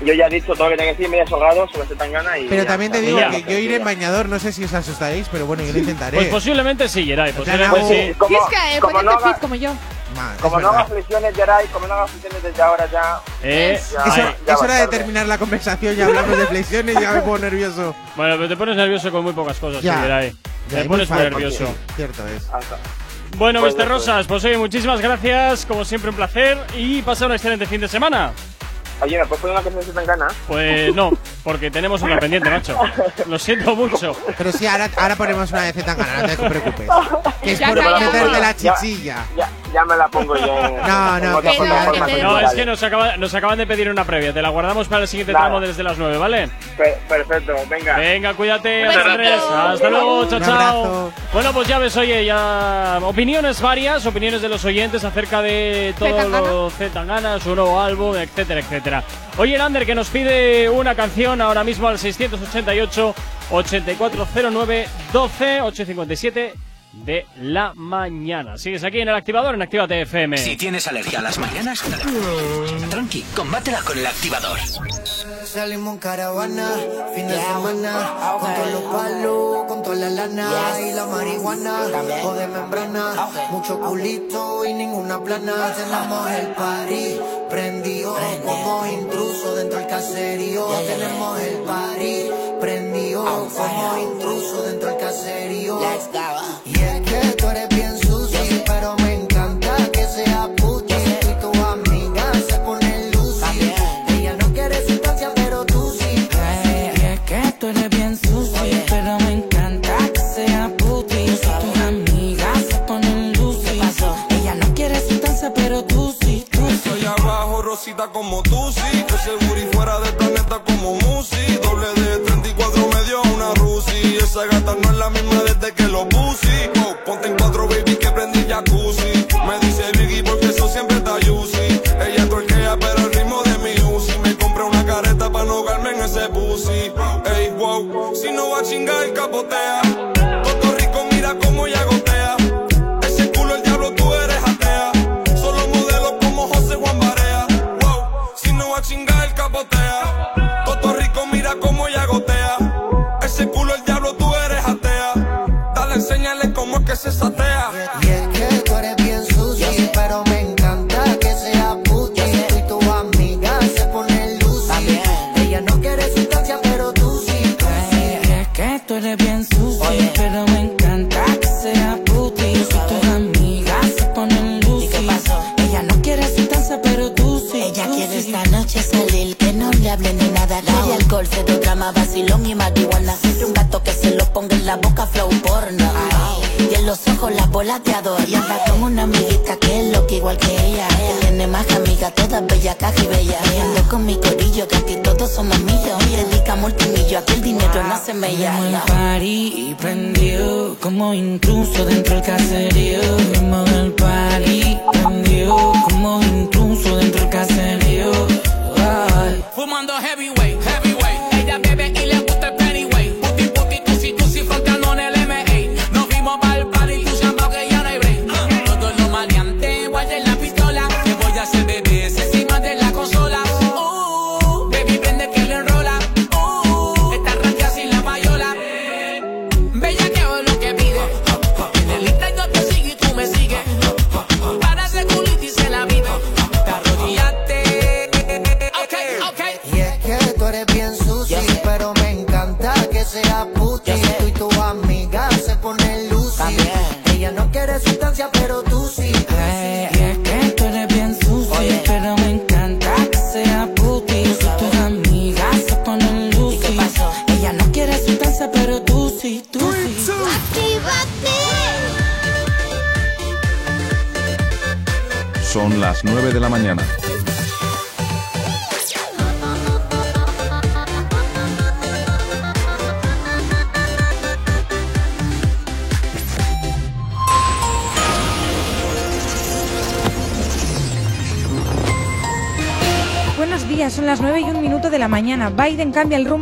Yo ya he dicho todo lo que tengo que decir, me he desahogado sobre este tangana y. Pero ya también te digo Ya. que yo iré en bañador, no sé si os asustaréis, pero bueno, yo lo intentaré. Pues posiblemente sí, Geray, sea, posiblemente no- sí. Como, Fisca, eh, como ponerte no haga- fit como yo. Ma, es como no hagas flexiones, Geray, como no hagas flexiones desde ahora ya. Eh, ya-. Es hora- ya es hora de tarde. terminar la conversación y hablamos de flexiones y ya me pongo nervioso. Bueno, pero te pones nervioso con muy pocas cosas, Ya. Geray. Ya, Te pones muy nervioso. Cierto es. Hasta. Bueno, Pues Mr. Rosas, pues oye, muchísimas gracias, como siempre un placer y pasa un excelente fin de semana. Oye, ¿me puedes poner una canción de tangana? Pues no, porque tenemos una pendiente, macho. Lo siento mucho. Pero sí, ahora, ahora ponemos una de Zetangana, no te preocupes. Que es Ya por meterte la Ya. chichilla. Ya, ya me la pongo yo en. No, no, en no, No, es que nos, acaba- nos acaban de pedir una previa, te la guardamos para el siguiente Nada. tramo desde las 9, ¿vale? Per- perfecto, venga. Venga, cuídate. Andrés. Hasta luego, chao, chao. Bueno, pues ya ves, oye, ya opiniones varias, opiniones de los oyentes acerca de todo lo Zetangana, su nuevo álbum, etcétera, etcétera. Oye, Lander, que nos pide una canción ahora mismo al 688 8409 12 857 de la mañana. Sigues aquí en el activador en Actívate FM. Si tienes alergia a las mañanas, tranqui, combátela con el activador. Salimos en caravana, fin de semana, con todos los palos, con toda la lana y la marihuana, o de membrana, mucho culito y ninguna plana. Tenemos el party prendido, como intruso dentro del caserío. Tenemos el party prendido, como intruso dentro del caserío. Y es como tú, sí. Ese booty fuera del planeta como Musi. Doble de 34 me dio una Rusi. Esa gata no es la misma desde que lo puse.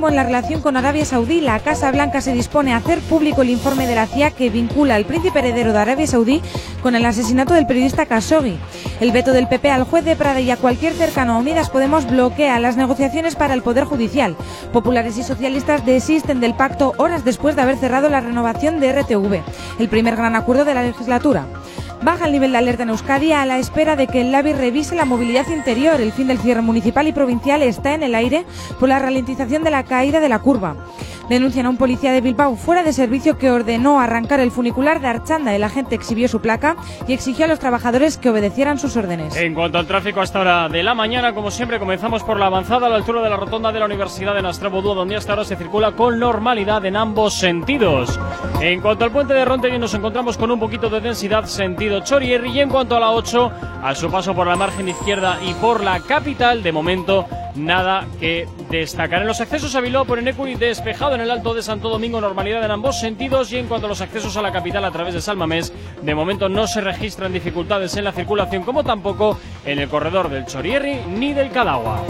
Rumbo en la relación con Arabia Saudí. La Casa Blanca se dispone a hacer público el informe de la CIA que vincula al príncipe heredero de Arabia Saudí con el asesinato del periodista Khashoggi. El veto del PP al juez de Prada y a cualquier cercano a Unidas Podemos bloquea las negociaciones para el Poder Judicial. Populares y socialistas desisten del pacto horas después de haber cerrado la renovación de RTV, el primer gran acuerdo de la legislatura. Baja el nivel de alerta en Euskadi a la espera de que el LABI revise la movilidad interior. El fin del cierre municipal y provincial está en el aire por la ralentización de la caída de la curva. Denuncian a un policía de Bilbao fuera de servicio que ordenó arrancar el funicular de Archanda. El agente exhibió su placa y exigió a los trabajadores que obedecieran sus órdenes. En cuanto al tráfico a esta hora de la mañana, como siempre, comenzamos por la avanzada a la altura de la rotonda de la Universidad de Nastrabudúa, donde hasta ahora se circula con normalidad en ambos sentidos. En cuanto al puente de Rontegui, nos encontramos con un poquito de densidad sentido Chorierri. Y en cuanto a la 8, a su paso por la margen izquierda y por la capital, de momento nada que destacar. En los accesos a Bilbao por Enecuri despejado en el Alto de Santo Domingo, normalidad en ambos sentidos y en cuanto a los accesos a la capital a través de Salmamés, de momento no se registran dificultades en la circulación como tampoco en el corredor del Chorierri ni del Cadagua.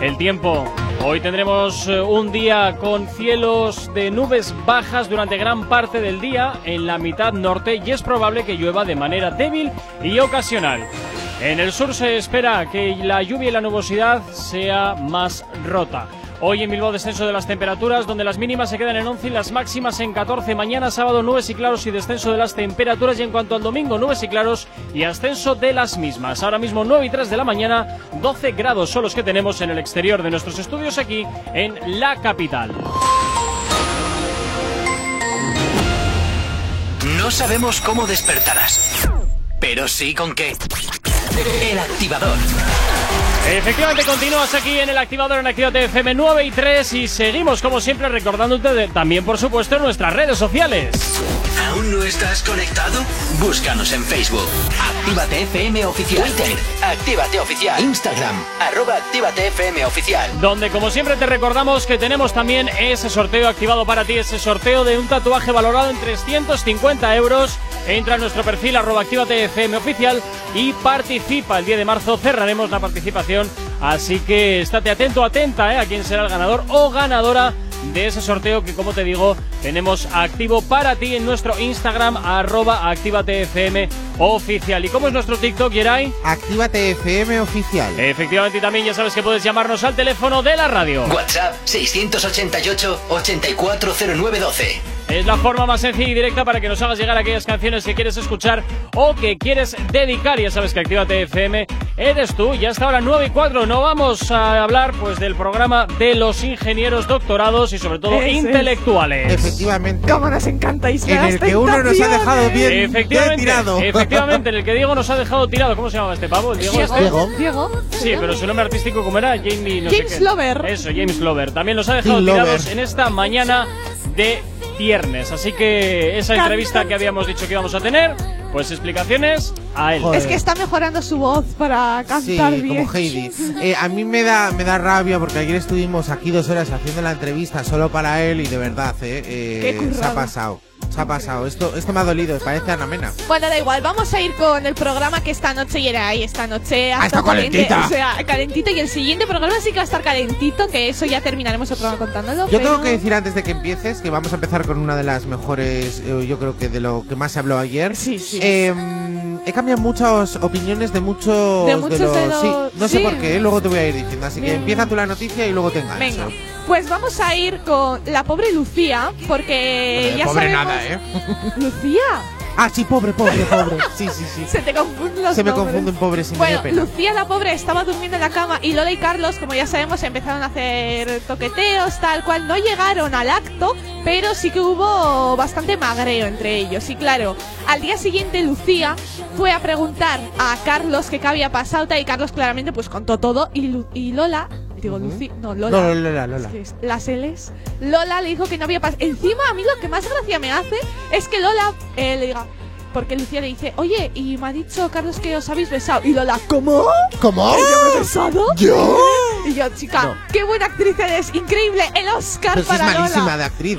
El tiempo. Hoy tendremos eh, un día con cielos de nubes bajas durante gran parte del día en la mitad norte y es probable que llueva de manera débil y ocasional. En el sur se espera que la lluvia y la nubosidad sea más rota. Hoy en Bilbao descenso de las temperaturas, donde las mínimas se quedan en 11 y las máximas en 14. Mañana sábado nubes y claros y descenso de las temperaturas. Y en cuanto al domingo nubes y claros y ascenso de las mismas. Ahora mismo 9 y 3 de la mañana, 12 grados son los que tenemos en el exterior de nuestros estudios aquí en la capital. No sabemos cómo despertarás, pero sí con qué. El activador. Efectivamente, continúas aquí en el activador en Activate FM 9 y 3 y seguimos como siempre recordándote de- también por supuesto en nuestras redes sociales. ¿Aún no estás conectado? Búscanos en Facebook. Actívate FM Oficial. Twitter. Actívate Oficial. Instagram. Arroba Actívate FM Oficial. Donde como siempre te recordamos que tenemos también ese sorteo activado para ti, ese sorteo de un tatuaje valorado en 350 euros. Entra a nuestro perfil arroba Actívate FM oficial y participa. El día de marzo cerraremos la participación, así que estate atento, atenta ¿eh? a quién será el ganador o ganadora de ese sorteo que como te digo tenemos activo para ti en nuestro Instagram arroba Actívate FM oficial. ¿Y cómo es nuestro TikTok, Yeray? Actívate FM oficial. Efectivamente, y también ya sabes que puedes llamarnos al teléfono de la radio. WhatsApp 688-840912. Es la forma más sencilla y directa para que nos hagas llegar aquellas canciones que quieres escuchar o que quieres dedicar. Ya sabes que Actívate FM eres tú. Y hasta ahora 9 y 4 no vamos a hablar pues del programa de los ingenieros doctorados y sobre todo es. intelectuales. Efectivamente. ¿Cómo nos encanta Isla, En el que uno nos ha dejado bien, bien Efectivamente, tirado. efectivamente, en el que Diego nos ha dejado tirado. ¿Cómo se llama este pavo? ¿El Diego, Diego. este? Diego. Sí, pero su nombre artístico, ¿cómo era? Jamie, no sé James qué. Lover. Eso, James Lover. También los ha dejado tirados Lover. en esta mañana de viernes. Así que esa entrevista que habíamos dicho que íbamos a tener, pues explicaciones a él. Es que está mejorando su voz para Sí, cantar bien. como Heidi. Eh, a mí me da, me da rabia porque ayer estuvimos aquí dos horas haciendo la entrevista solo para él y de verdad, eh, eh, Qué se ha pasado. Se ha pasado. Esto, esto me ha dolido, parece Ana Mena. Bueno, da igual, vamos a ir con el programa que esta noche y era ahí, esta noche Ah, caliente, calentita. O sea, calentito y el siguiente programa sí que va a estar calentito, que eso ya terminaremos el programa contándolo. Yo pero- tengo que decir antes de que empieces que vamos a empezar con una de las mejores, eh, yo creo que de lo que más se habló ayer. Sí, sí. Eh, he cambiado muchas opiniones de muchos De muchos los, de los- sí, no sé por qué, luego te voy a ir diciendo. Así que empieza tú la noticia y luego te engancho. Venga, pues vamos a ir con la pobre Lucía, porque Eh, ya pobre sabemos... nada, ¿eh? Lucía, Ah, sí, pobre, pobre, pobre. Sí, sí, sí. se te confunden los Se me nombres. confunden pobres y me Bueno, pena. Lucía la pobre estaba durmiendo en la cama y Lola y Carlos, como ya sabemos, empezaron a hacer toqueteos, tal cual. No llegaron al acto, pero sí que hubo bastante magreo entre ellos. Y claro, al día siguiente Lucía fue a preguntar a Carlos qué había pasado y Carlos claramente pues contó todo y, Lu- y Lola, digo Lucía, no, Lola. No, Lola, Lola. Es que es- las L's. Lola le dijo que no había pasado. Encima, a mí lo que más gracia me hace es que Lola eh, le diga, porque Lucía le dice, oye, y me ha dicho Carlos que os habéis besado. Y Lola, ¿cómo? ¿Cómo? ¿Que yo me he besado? ¿Yo? Y yo, chica, qué buena actriz eres, increíble, el Oscar Pero si es para malísima Lola. de actriz.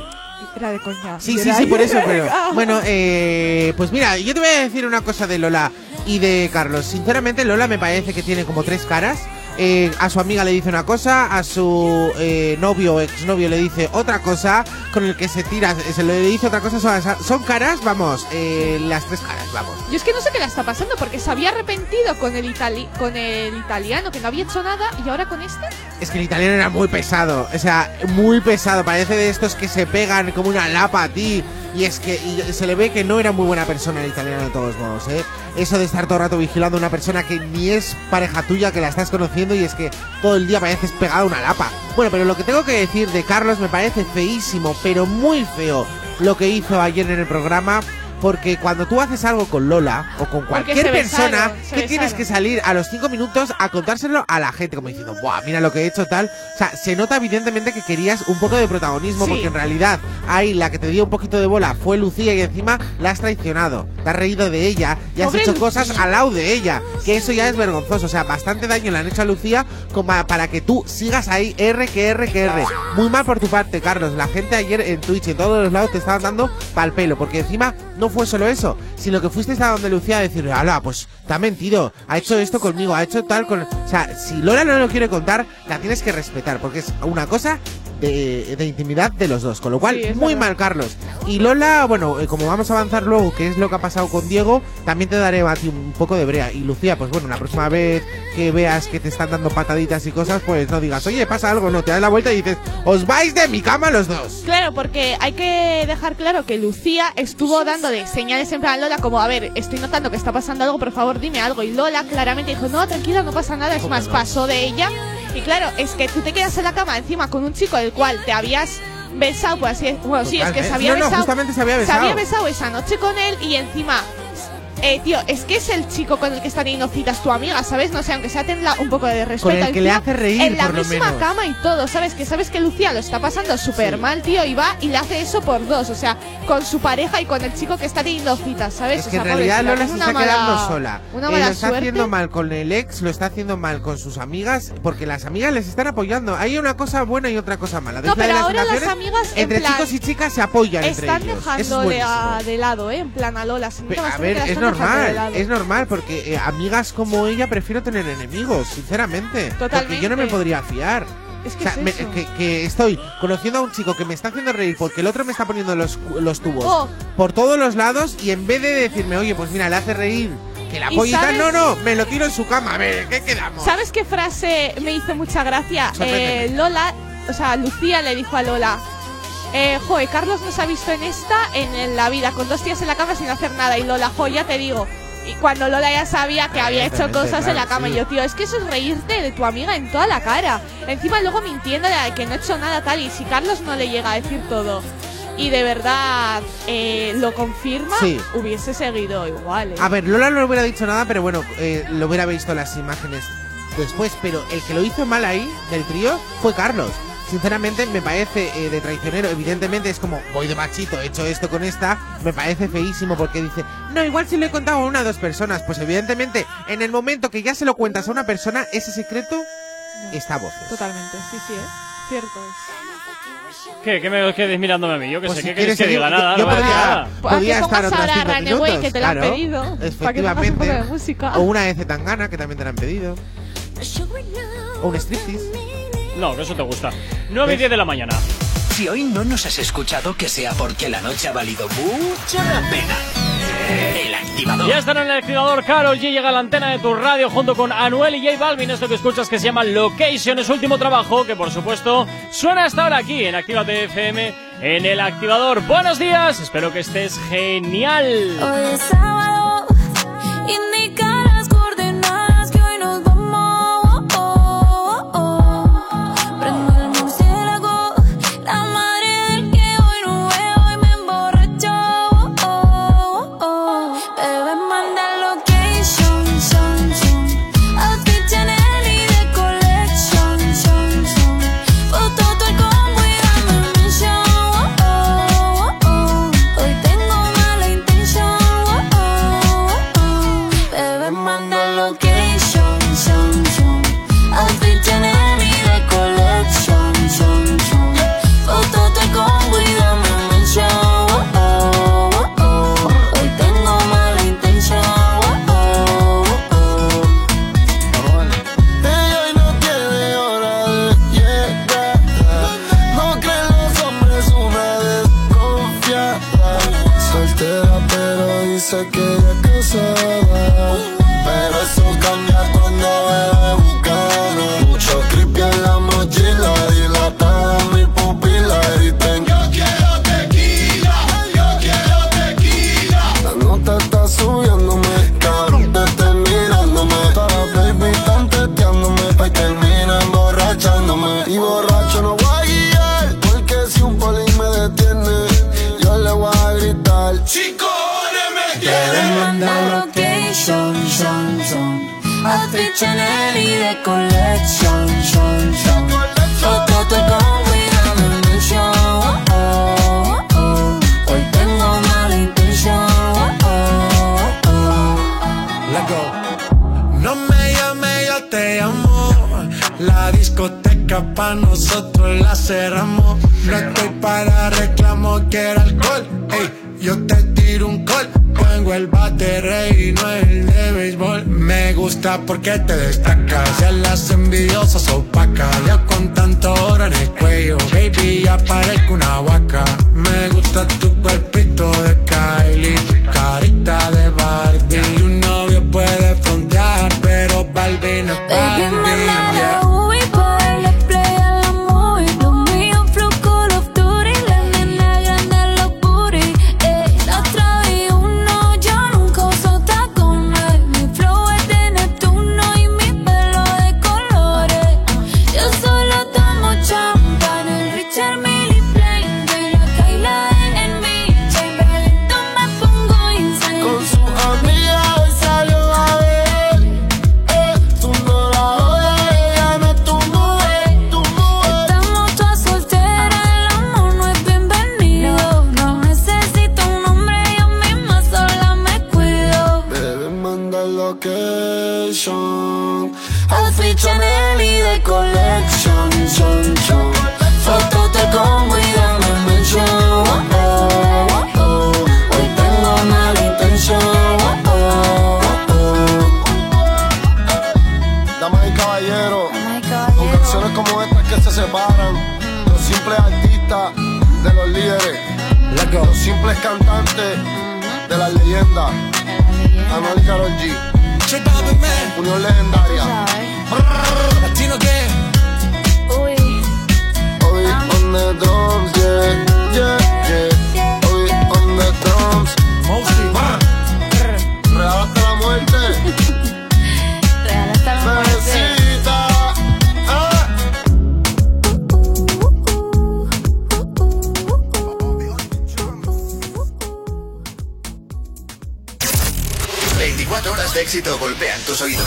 Era de coña. Sí, sí, sí, por eso, pero. Bueno, eh, pues mira, yo te voy a decir una cosa de Lola y de Carlos. Sinceramente, Lola me parece que tiene como tres caras. Eh, a su amiga le dice una cosa, a su eh, novio o exnovio le dice otra cosa, con el que se tira, se le dice otra cosa. Son, son caras, vamos, eh, las tres caras, vamos. Yo es que no sé qué le está pasando porque se había arrepentido con el, itali con el italiano que no había hecho nada y ahora con este. Es que el italiano era muy pesado, o sea, muy pesado. Parece de estos que se pegan como una lapa a ti. Y es que y se le ve que no era muy buena persona el italiano de todos modos, ¿eh? Eso de estar todo el rato vigilando a una persona que ni es pareja tuya, que la estás conociendo y es que todo el día pareces pegado a una lapa. Bueno, pero lo que tengo que decir de Carlos me parece feísimo, pero muy feo lo que hizo ayer en el programa. Porque cuando tú haces algo con Lola o con cualquier persona, ¿qué tienes que salir a los cinco minutos a contárselo a la gente? Como diciendo, ¡buah! Mira lo que he hecho, tal. O sea, se nota evidentemente que querías un poco de protagonismo, Sí. porque en realidad ahí la que te dio un poquito de bola fue Lucía y encima la has traicionado. Te has reído de ella y has hecho cosas al lado de ella. Que eso ya es vergonzoso. O sea, bastante daño le han hecho a Lucía como para que tú sigas ahí R, que R, que R. Muy mal por tu parte, Carlos. La gente ayer en Twitch y en todos los lados te estaban dando pal pelo, porque encima no fue solo eso, sino que fuiste a donde Lucía a decirle, ala, pues te ha mentido, ha hecho esto conmigo, ha hecho tal con... O sea, si Lola no lo quiere contar, la tienes que respetar, porque es una cosa de, de intimidad de los dos. Con lo cual, Sí, muy verdad. mal, Carlos. Y Lola, bueno, eh, como vamos a avanzar luego, que es lo que ha pasado con Diego, también te daré a ti un poco de brea. Y Lucía, pues bueno, la próxima vez que veas que te están dando pataditas y cosas, pues no digas, oye, pasa algo, no, te das la vuelta y dices, os vais de mi cama los dos. Claro, porque hay que dejar claro que Lucía estuvo dándole señales en plan a Lola como, a ver, estoy notando que está pasando algo, por favor dime algo. Y Lola claramente dijo, no, tranquila, no pasa nada, es más, pasó de ella. Y claro, es que tú te quedas en la cama encima con un chico del cual te habías besado, pues así, bueno, sí, es que se había No, no, besado. justamente se había besado. besado esa noche con él y encima... Eh, tío, es que es el chico con el que está teniendo citas tu amiga, ¿sabes? No sé, aunque sea tenla un poco de respeto. Con el que le hace reír, En la por lo misma menos. cama y todo, ¿sabes? Que sabes que Lucía lo está pasando súper mal, tío, y va y le hace eso por dos, o sea, con su pareja y con el chico que está teniendo citas, ¿sabes? Es O que en sea, realidad Lola se está mala- quedando sola. Una Eh, mala lo está suerte. haciendo mal con el ex, lo está haciendo mal con sus amigas, porque las amigas les están apoyando. Hay una cosa buena y otra cosa mala. No, de pero ahora las amigas, en entre plan, chicos y chicas se apoyan entre Están ellos. Eso es dejándole a- de lado, ¿eh? En plan a Lola. se A ver, que es normal, es normal, porque eh, amigas como ella prefiero tener enemigos, sinceramente. Porque yo no me Totalmente. podría fiar. Es que O sea, es me- que, que estoy conociendo a un chico que me está haciendo reír porque el otro me está poniendo los, los tubos Oh. por todos los lados y en vez de decirme, oye, pues mira, le hace reír, que la ¿Y apoye y tal, sabes- no, no, me lo tiro en su cama, a ver, ¿qué quedamos? ¿Sabes qué frase me hizo mucha gracia? Eh, Lola, o sea, Lucía le dijo a Lola. Eh, joe, Carlos nos ha visto en esta, en, la vida, con dos tías en la cama sin hacer nada. Y Lola, jo, ya te digo. Y cuando Lola ya sabía que había hecho cosas en la cama, sí. y yo, tío, es que eso es reírte de tu amiga en toda la cara. Encima luego mintiendo de que no he hecho nada tal, y si Carlos no le llega a decir todo y de verdad eh, lo confirma, Sí. hubiese seguido igual. ¿eh? A ver, Lola no le hubiera dicho nada, pero bueno, eh, lo hubiera visto las imágenes después. Pero el que lo hizo mal ahí, del trío, fue Carlos. Sinceramente, me parece eh, de traicionero. Evidentemente, es como, voy de machito, he hecho esto con esta. Me parece feísimo porque dice, no, igual si lo he contado a una o dos personas. Pues evidentemente, en el momento que ya se lo cuentas a una persona, ese secreto está a voces. Totalmente, sí, sí, ¿eh? Cierto es. ¿Qué? ¿Qué me quedes mirándome a mí? Yo que Pues sé, si ¿qué quieres que diga? Nada, yo no va a decir podría- nada. Pues Podía que estar otros ahora cinco minutos, que te la han claro. pedido, para que un Efectivamente. poco de música. O una EZ Tangana, que también te la han pedido. O un striptease. No, que eso te gusta. 9 y 10 de la mañana. Si hoy no nos has escuchado, que sea porque la noche ha valido mucho la pena. El activador. Ya están en el activador Carol G llega a la antena de tu radio junto con Anuel y J Balvin. Esto que escuchas que se llama Location es su último trabajo, que por supuesto suena hasta ahora aquí en Actívate FM en el activador. Buenos días, espero que estés genial. Hoy es sábado, location. Outfit Chanel y de collection, son, son. Foto te como y dame mention. Oh, oh, oh. Hoy tengo mala intención. Damas y caballeros, con canciones como estas que se separan, los simples artistas de los líderes, los simples cantantes de las leyendas, Anuel y Karol G, Unión Legendaria, Latino que. Obi on the drums, yeah, yeah, éxito golpean tus oídos.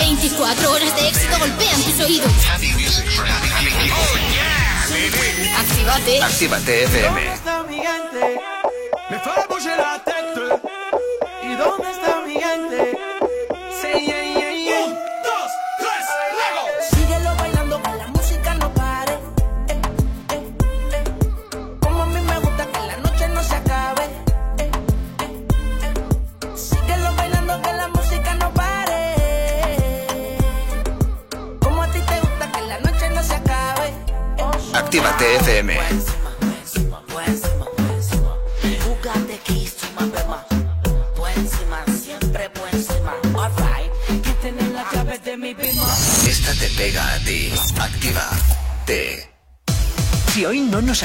24 horas de éxito golpean tus oídos. Actívate. Actívate FM. está mi gente? Me fue a bouger la tête. ¿Y dónde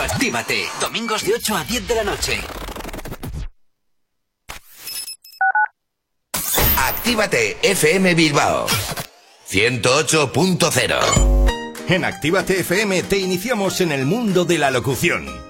Retroactívate. Domingos de 8 a 10 de la noche. Actívate FM Bilbao 108.0 En Actívate FM te iniciamos en el mundo de la locución.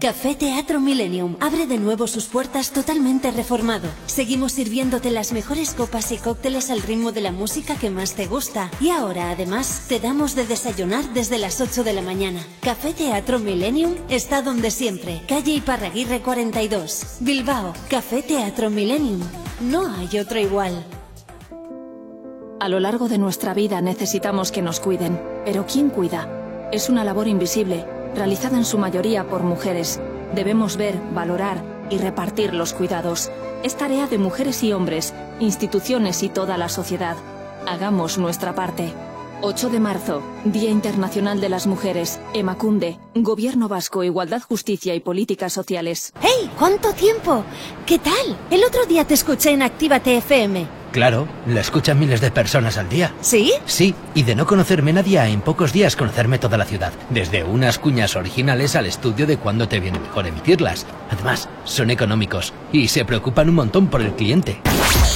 Café Teatro Millennium abre de nuevo sus puertas totalmente reformado. Seguimos sirviéndote las mejores copas y cócteles al ritmo de la música que más te gusta. Y ahora, además, te damos de desayunar desde las 8 de la mañana. Café Teatro Millennium está donde siempre. Calle Iparraguirre 42, Bilbao. Café Teatro Millennium. No hay otro igual. A lo largo de nuestra vida necesitamos que nos cuiden, pero ¿quién cuida? Es una labor invisible, realizada en su mayoría por mujeres. Debemos ver, valorar y repartir los cuidados. Es tarea de mujeres y hombres, instituciones y toda la sociedad. Hagamos nuestra parte. 8 de marzo, Día Internacional de las Mujeres, Emacunde, Gobierno Vasco, Igualdad, Justicia y Políticas Sociales. ¡Hey! ¿Cuánto tiempo? ¿Qué tal? El otro día te escuché en Actívate FM. Claro, la escuchan miles de personas al día. ¿Sí? Sí, y de no conocerme nadie a en pocos días conocerme toda la ciudad. Desde unas cuñas originales al estudio de cuándo te viene mejor emitirlas. Además, son económicos y se preocupan un montón por el cliente.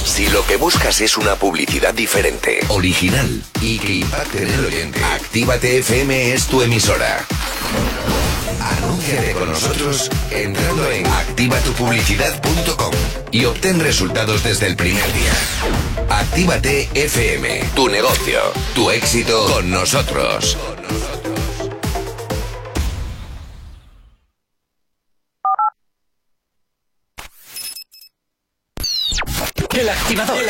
Si lo que buscas es una publicidad diferente, original y que impacte en el oyente, Actívate FM es tu emisora. Anúnciate con nosotros entrando en activatupublicidad.com y obtén resultados desde el primer día. Actívate FM, tu negocio, tu éxito con nosotros. El activador.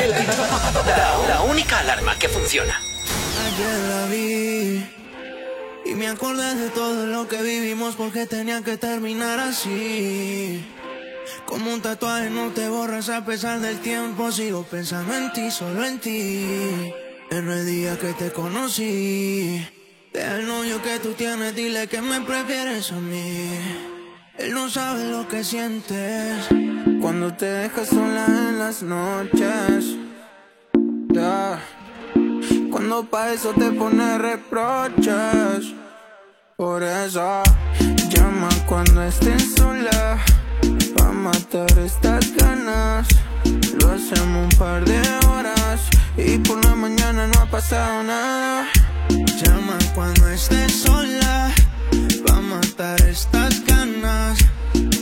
La, la única alarma que funciona. Ayer la vi y me acordé de todo lo que vivimos porque tenía que terminar así. Como un tatuaje no te borras a pesar del tiempo, sigo pensando en ti, solo en ti. En el día que te conocí, deja el novio que tú tienes, dile que me prefieres a mí. Él no sabe lo que sientes cuando te dejas sola en las noches. Ya. Cuando pa' eso te pone reproches. Por eso llama cuando estés sola. Pa' matar estas ganas. Lo hacemos un par de horas. Y por la mañana no ha pasado nada. Llama cuando estés sola. Pa' matar estas ganas.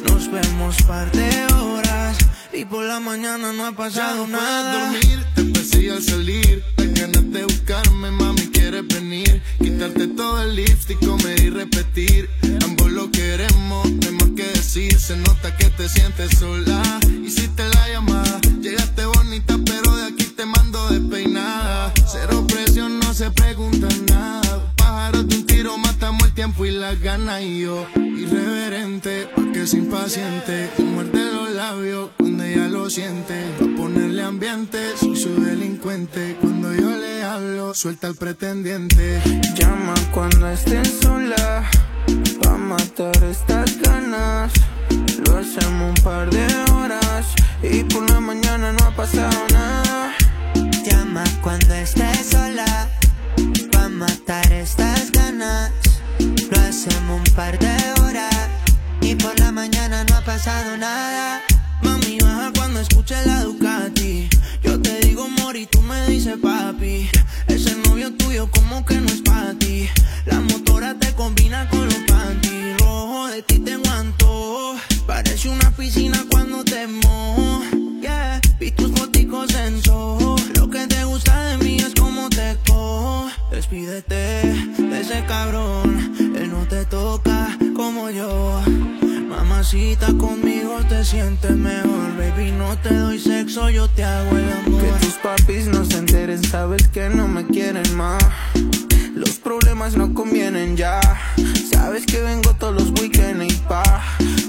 Nos vemos par de horas. Y por la mañana no ha pasado Ya no puedes nada. dormir, te persigue al salir. Las ganas de buscarme, mami, quieres venir. Quitarte todo el lipstick, comer y repetir. Ambos lo queremos, no hay más que decir. Se nota que te sientes sola. Hiciste la llamada, llegaste bonita, pero de aquí te mando despeinada. Cero presión, no se pregunta nada. Pájaros de un tiro, matamos el tiempo y las ganas. Y yo, irreverente, porque es impaciente. Muerde los labios cuando ella lo siente. Pa' ponerle ambiente, soy su delincuente. Cuando yo le hablo, suelta al pretendiente. Llama cuando estés sola. Pa' matar estas ganas. Lo hacemos un par de horas. Y por la mañana no ha pasado nada. Llama cuando estés sola Pa' matar estas ganas Lo hacemos un par de horas Y por la mañana no ha pasado nada Mami, baja cuando escuche la Ducati. Yo te digo mori, tú me dices papi. Ese novio tuyo como que no es para ti. La motora te combina con los panties. Rojo de ti te aguanto. Parece una piscina cuando te mojo. Yeah, vi tus foticos en. Lo que te gusta Despídete de ese cabrón. Él no te toca como yo. Mamacita conmigo te sientes mejor, baby. No te doy sexo, yo te hago el amor. Que tus papis no se enteren, sabes que no me quieren más Los problemas no convienen ya. Sabes que vengo todos los weekends y pa.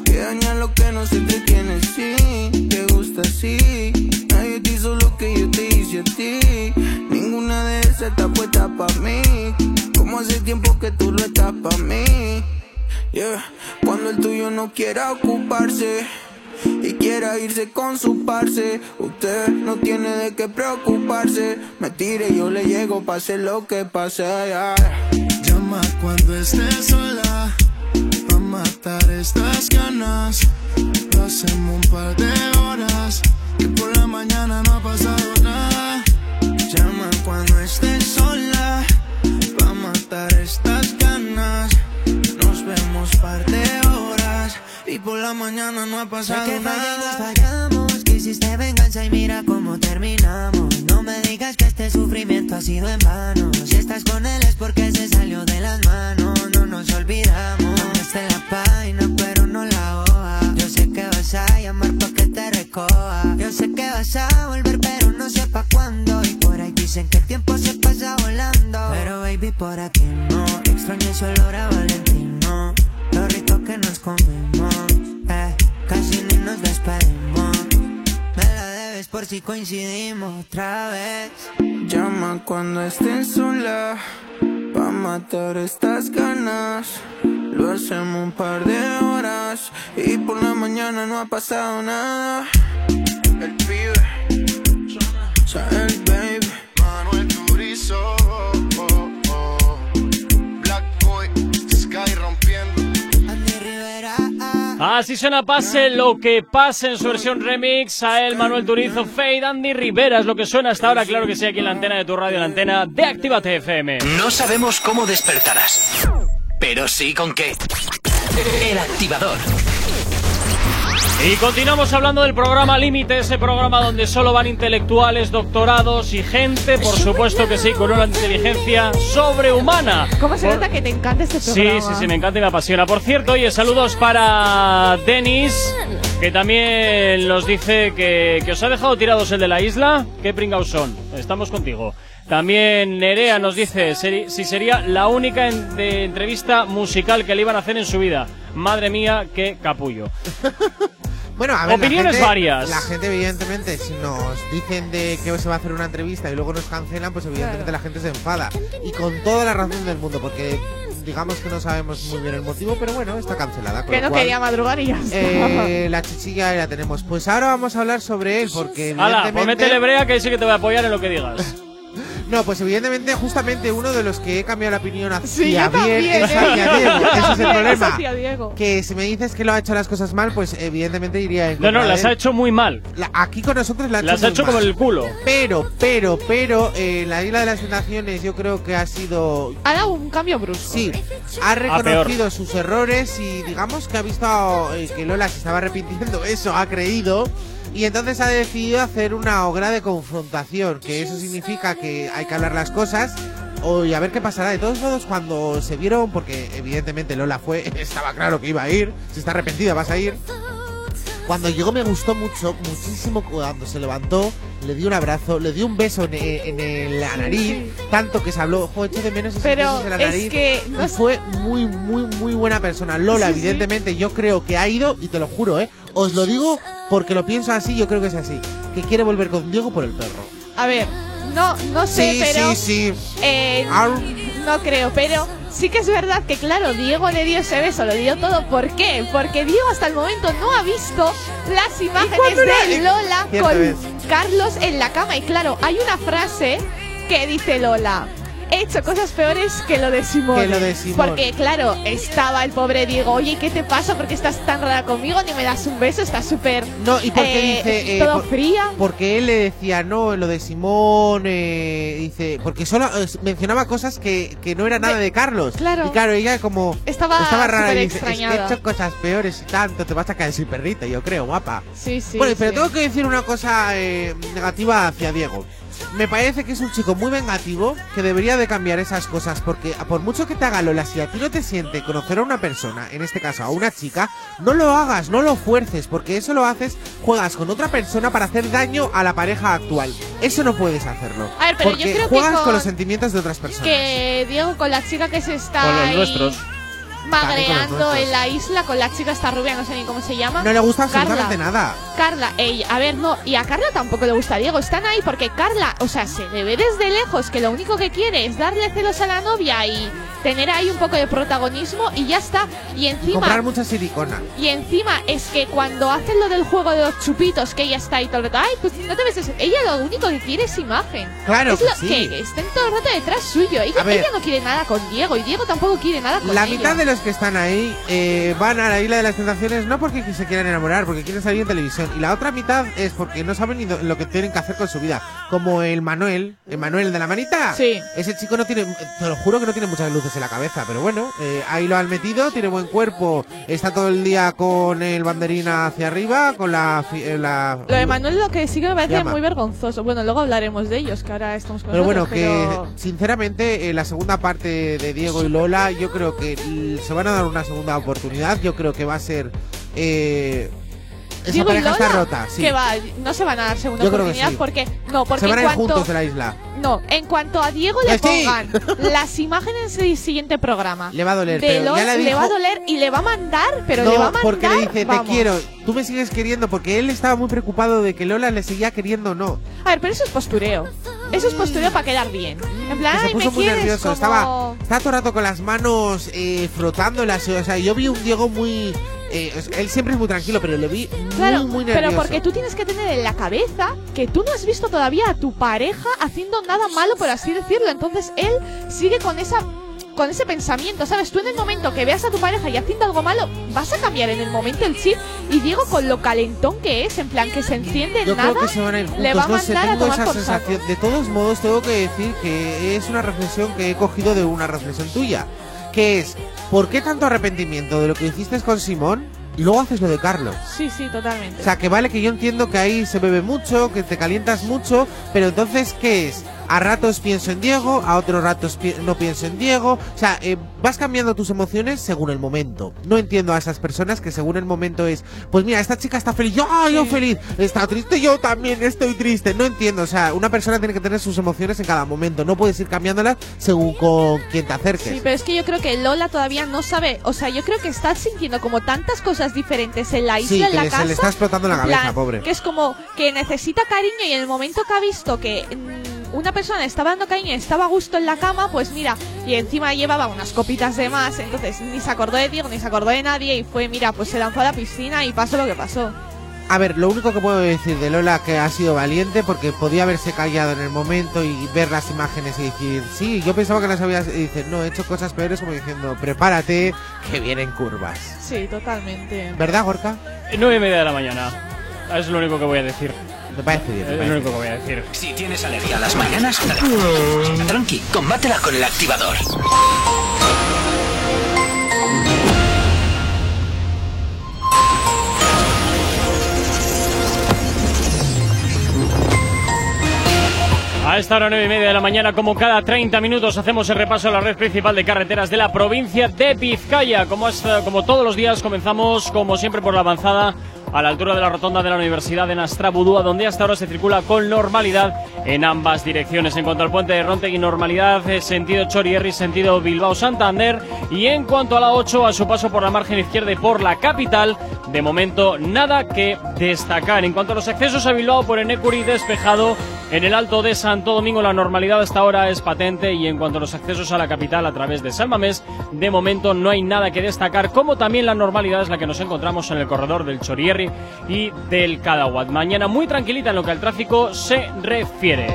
Que daña lo que no se entretiene, sí. Te gusta así. Nadie te lo que yo te hice a ti. Ninguna se está puesta pa' mí. Como hace tiempo que tú lo estás pa' mí. Yeah. Cuando el tuyo no quiera ocuparse y quiera irse con su parce, usted no tiene de qué preocuparse. Me tire y yo le llego, pase lo que pase. yeah. Llama cuando estés sola Pa' matar estas ganas Lo hacemos un par de horas Y por la mañana no ha pasado nada Llama cuando estés sola Pa' matar estas ganas Nos vemos par de horas Y por la mañana no ha Sé pasado que fallamos, nada fallamos, que hiciste venganza y mira cómo terminamos. No me digas que este sufrimiento ha sido en vano. Si estás con él es porque se salió de las manos. No nos olvidamos. Esta es la página, pero no la hoja. Vas a llamar pa' que te recoja. Yo sé que vas a volver, pero no sé pa' cuándo. Y por ahí dicen que el tiempo se pasa volando. Pero baby, por aquí no. Extraño ese olor a Valentino. Lo rico que nos comimos. Eh, casi ni nos despedimos. Me la debes por si coincidimos otra vez. Llama cuando estés sola Pa' matar estas ganas Lo hacemos un par de horas Y por la mañana no ha pasado nada El pibe el baby Manuel Turizo oh, oh, oh. Black Boy Sky rompiendo Andy Rivera. Así suena Pase lo que pase en su versión remix a el Manuel Turizo, Fade, Andy Rivera es lo que suena hasta ahora, claro que sí, aquí en la antena de tu radio, la antena de Actívate FM. No sabemos cómo despertarás, pero sí con qué. El activador. Y continuamos hablando del programa Límite, ese programa donde solo van intelectuales, doctorados y gente, por supuesto que sí, con una inteligencia sobrehumana. ¿Cómo se Por- nota que te encanta este Sí, programa? sí, sí, me encanta y me apasiona. Por cierto, oye, saludos para Denis, que también nos dice que, que os ha dejado tirados el de la isla. Qué pringaos son. Estamos contigo. También Nerea nos dice seri- si sería la única en- de entrevista musical que le iban a hacer en su vida. Madre mía, qué capullo. Bueno, a ver, la Opiniones gente- varias. La gente, evidentemente, si nos dicen de que se va a hacer una entrevista y luego nos cancelan, pues evidentemente la gente se enfada. Y con toda la razón del mundo, porque digamos que no sabemos muy bien el motivo, pero bueno, está cancelada. Que no cual, quería madrugar y ya está. eh, la chichilla la tenemos. Pues ahora vamos a hablar sobre él, porque Hala, pues métele brea que ahí sí que te voy a apoyar en lo que digas. No, pues evidentemente, justamente uno de los que he cambiado la opinión hacia Sí, bien también, es ¿eh? hacia Diego. Yo Ese es el es problema. hacia Diego. Que si me dices que lo ha hecho las cosas mal, pues evidentemente iría en No, no, las ha hecho muy mal. La- aquí con nosotros la ha hecho Las ha muy hecho mal. como el culo. Pero, pero, pero, eh, la Isla de las Tentaciones yo creo que ha sido... Ha dado un cambio brusco. Sí, ha reconocido sus errores y digamos que ha visto eh, que Lola se estaba arrepintiendo, eso ha creído. Y entonces ha decidido hacer una obra de confrontación, que eso significa que hay que hablar las cosas o, y a ver qué pasará. De todos modos, cuando se vieron, porque evidentemente Lola fue, estaba claro que iba a ir, si está arrepentida vas a ir. Cuando llegó me gustó mucho, muchísimo cuando se levantó, le di un abrazo, le di un beso en, en- en la nariz, tanto que se habló, joder, echo de menos esos Pero besos en la es nariz. que Y no fue muy, muy, muy buena persona. Lola, Sí, sí. evidentemente, yo creo que ha ido, y te lo juro, ¿eh? Os lo digo porque lo pienso así, yo creo que es así. Que quiere volver con Diego por el perro. A ver, no, no sé, Sí, pero. sí, sí. eh, no creo, pero sí que es verdad que, claro, Diego le dio ese beso, lo dio todo. ¿Por qué? Porque Diego hasta el momento no ha visto las imágenes de Lola con. Carlos en la cama. Y claro, hay una frase que dice Lola. He hecho cosas peores que lo de Simón. Que lo de Simón. Porque, claro, estaba el pobre Diego. Oye, ¿qué te pasa? ¿Por qué estás tan rara conmigo? Ni me das un beso, estás súper. No, y porque eh, dice. eh, todo por- fría. Porque él le decía, no, lo de Simón, eh, dice. Porque solo eh, mencionaba cosas que, que no era nada de Carlos. claro. Y claro, ella como. Estaba rara súper y dice, es que he hecho cosas peores y tanto, te vas a caer sin perrita, yo creo, guapa. Sí, sí. bueno, pero sí. tengo que decir una cosa negativa hacia Diego. Me parece que es un chico muy vengativo que debería de cambiar esas cosas porque por mucho que te haga Lola, si a ti no te siente conocer a una persona, en este caso a una chica, no lo hagas, no lo fuerces, porque eso lo haces, juegas con otra persona para hacer daño a la pareja actual. Eso no puedes hacerlo. A ver, pero yo porque creo que juegas con... con- los sentimientos de otras personas. que Diego con la chica que se está Con los ahí- nuestros. Magreando en la isla con la chica esta rubia, no sé ni cómo se llama. No le gusta Carla. absolutamente nada. Carla, ey, a ver, no, y a Carla tampoco le gusta a Diego. Están ahí porque Carla, o sea, se le ve desde lejos que lo único que quiere es darle celos a la novia y tener ahí un poco de protagonismo y ya está. Y encima, Comprar mucha silicona. y encima es que cuando hacen lo del juego de los chupitos, que ella está ahí todo el rato, ay, pues no te ves eso. Ella lo único que quiere es imagen. Claro es que lo sí. que estén todo el rato detrás suyo. Ella, ella no quiere nada con Diego y Diego tampoco quiere nada con La ella. mitad de los que están ahí eh, van a la isla de las tentaciones no porque se quieran enamorar, porque quieren salir en televisión. Y la otra mitad es porque no saben ni lo que tienen que hacer con su vida. Como el Manuel, el Manuel de la manita. Sí. Ese chico no tiene, te lo juro que no tiene muchas luces en la cabeza, pero bueno, eh, ahí lo han metido, tiene buen cuerpo, está todo el día con el banderina hacia arriba, con la... eh, la Lo de Manuel lo que sí que me parece Llama. muy vergonzoso. Bueno, luego hablaremos de ellos, que ahora estamos con Pero bueno, nosotros, que pero- sinceramente eh, la segunda parte de Diego y Lola, yo creo que se van a dar una segunda oportunidad. Yo creo que va a ser. Eh, esa Diego y pareja está Lola, rota, sí. que va, no se van a dar segunda Yo creo que oportunidad sí. porque no, porque se van a en ir cuanto juntos de la isla. no, en cuanto a Diego le Eh, sí. pongan las imágenes del siguiente programa. Le va a doler, de pero ya le le va a doler y le va a mandar, pero le va a mandar. porque le dice, vamos. te quiero, tú me sigues queriendo, porque él estaba muy preocupado de que Lola le seguía queriendo o no. A ver, pero eso es postureo. Eso es postureo para quedar bien. En plan, se ay, puso me muy nervioso, como- estaba, estaba todo el rato con las manos eh, frotándolas. O sea, yo vi un Diego muy. eh, él siempre es muy tranquilo, pero lo vi Claro, muy, muy nervioso. pero porque tú tienes que tener en la cabeza que tú no has visto todavía a tu pareja haciendo nada malo, por así decirlo. Entonces él sigue con esa con ese pensamiento, ¿sabes? Tú en el momento que veas a tu pareja y haciendo algo malo, vas a cambiar en el momento el chip. Y Diego con lo calentón que es, en plan que se enciende en Yo nada, creo que se van a ir juntos, le va a no sé, mandar a tengo tomar esa por saco. sensación. De todos modos, tengo que decir que es una reflexión que he cogido de una reflexión tuya, que es, ¿por qué tanto arrepentimiento de lo que hiciste con Simón y luego haces lo de Carlos? Sí, sí, totalmente. O sea, que vale que yo entiendo que ahí se bebe mucho, que te calientas mucho, pero entonces, ¿qué es? A ratos pienso en Diego, a otros ratos pi- no pienso en Diego. O sea, eh, vas cambiando tus emociones según el momento. No entiendo a esas personas que según el momento es, pues mira, esta chica está feliz, yo, ¡ah, yo feliz, está triste, yo también estoy triste. No entiendo, o sea, una persona tiene que tener sus emociones en cada momento. No puedes ir cambiándolas según con quien te acerques. Sí, pero es que yo creo que Lola todavía no sabe, o sea, yo creo que está sintiendo como tantas cosas diferentes en la isla, Sí, en la se casa. le está explotando la cabeza, plan, pobre. Que es como que necesita cariño y en el momento que ha visto que mm, una persona estaba dando cariño y estaba a gusto en la cama, pues mira, y encima llevaba unas copitas de más, entonces ni se acordó de Diego, ni se acordó de nadie y fue, mira, pues se lanzó a la piscina y pasó lo que pasó. A ver, lo único que puedo decir de Lola que ha sido valiente porque podía haberse callado en el momento y ver las imágenes y decir, sí, yo pensaba que las habías... Y dice, no, he hecho cosas peores como diciendo, prepárate, que vienen curvas. Sí, totalmente. ¿Verdad, Gorka? Nueve y media de la mañana. Es lo único que voy a decir. Me parece bien. me Es lo parece único que voy a decir. Si tienes alergia a las mañanas, tranqui, combátela con el activador. A esta hora nueve y media de la mañana, como cada 30 minutos, hacemos el repaso a la red principal de carreteras de la provincia de Vizcaya. Como, hasta- como todos los días, comenzamos, como siempre, por la avanzada a la altura de la rotonda de la Universidad de Nastrabudúa, donde hasta ahora se circula con normalidad en ambas direcciones. En cuanto al puente de Rontegui, normalidad, eh, sentido Chorierri, sentido Bilbao-Santander. Y en cuanto a la 8, a su paso por la margen izquierda y por la capital, de momento nada que destacar. En cuanto a los accesos a Bilbao por Enecuri, despejado. En el Alto de Santo Domingo la normalidad hasta ahora es patente y en cuanto a los accesos a la capital a través de San Mamés, de momento no hay nada que destacar, como también la normalidad es la que nos encontramos en el corredor del Chorierri y del Cadahuat. Mañana muy tranquilita en lo que al tráfico se refiere.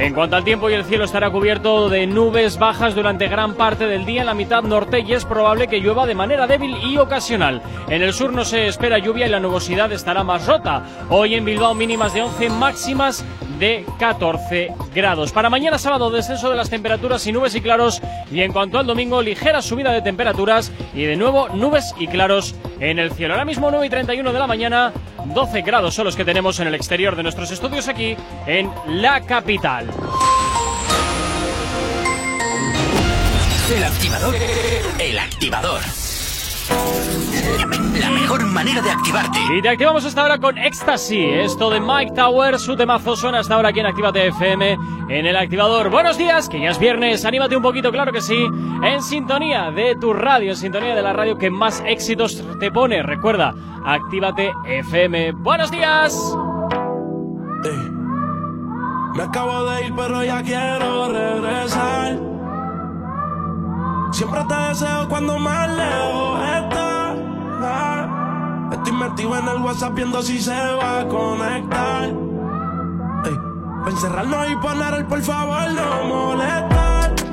En cuanto al tiempo y el cielo estará cubierto de nubes bajas durante gran parte del día en la mitad norte y es probable que llueva de manera débil y ocasional. En el sur no se espera lluvia y la nubosidad estará más rota. Hoy en Bilbao mínimas de 11, máximas de 14 grados. Para mañana sábado descenso de las temperaturas y nubes y claros y en cuanto al domingo ligera subida de temperaturas y de nuevo nubes y claros en el cielo. Ahora mismo 9 y 31 de la mañana, 12 grados son los que tenemos en el exterior de nuestros estudios aquí en la capital. El activador. El activador. La mejor manera de activarte. Y te activamos hasta ahora con Ecstasy. Esto de Mike Tower, su temazo suena hasta ahora aquí en Actívate FM en el activador. Buenos días, que ya es viernes, anímate un poquito, claro que sí, en sintonía de tu radio, en sintonía de la radio que más éxitos te pone. Recuerda, actívate FM. Buenos días. Me acabo de ir, pero ya quiero regresar. Siempre te deseo cuando más lejos estás. Estoy metido en el WhatsApp viendo si se va a conectar. Ey, encerrarnos y poner el por favor no molestar.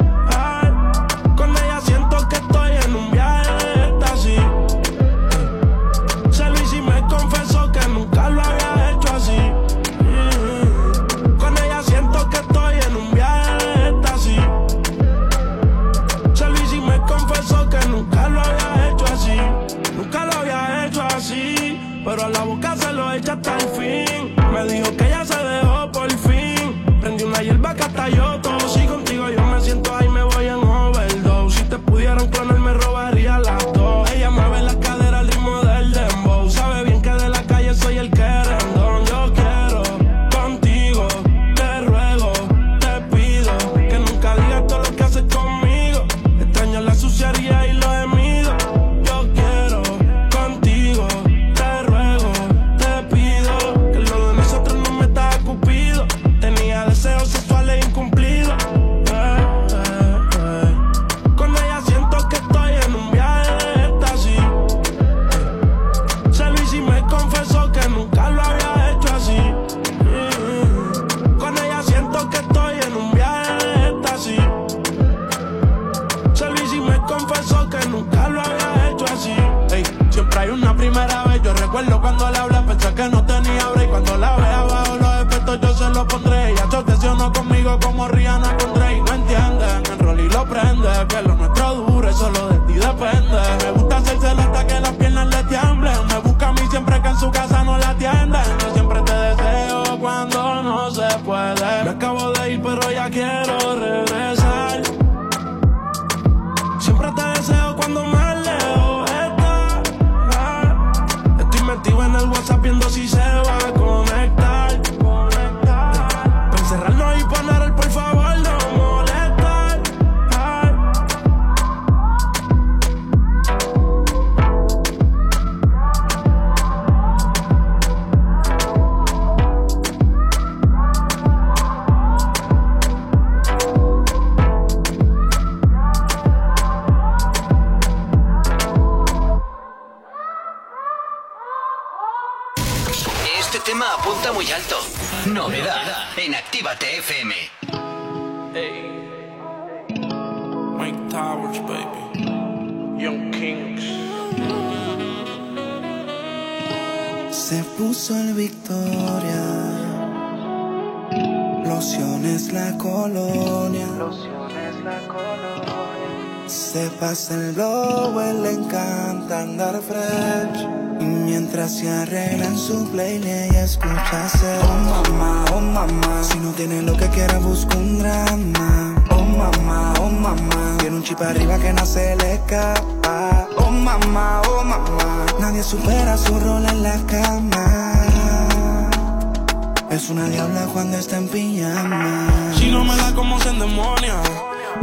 Como Rihanna Se pasa blow, él le encanta andar fresh. Y mientras se arregla en su playlist, ella escucha hacer Oh mamá, oh mamá. Si no tiene lo que quiera, busca un drama. Oh mamá, oh mamá. Tiene un chip arriba que no se le escapa. Oh mamá, oh mamá. Nadie supera su rol en la cama. Es una diabla cuando está en pijama. Si no me la como se endemonia.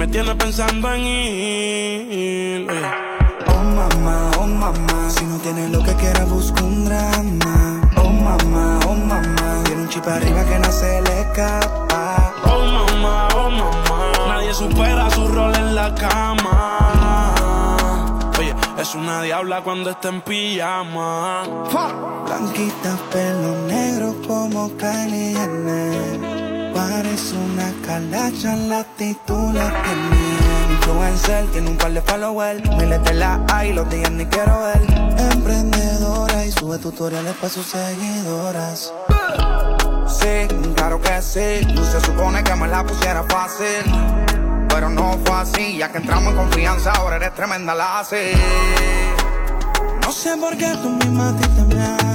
Me tienes pensando en ir. eh. Oh mamá, oh mamá, si no tienes lo que quiera busca un drama. Oh mamá, oh mamá, tiene un chip arriba que no se le escapa. Oh mamá, oh mamá, nadie supera su rol en la cama. Oye, es una diabla cuando está en pijama. Blanquita, pelo negro como Kylie Jenner. Parece una calacha, la actitud la tiene. Influencer, tiene un par de followers. Miles de la hay, los días ni quiero ver. Emprendedora y sube tutoriales para sus seguidoras. sí, claro que sí. Se supone que me la pusiera fácil. Pero no fue así, ya que entramos en confianza, ahora eres tremenda la así. No sé por qué tú misma a ti te.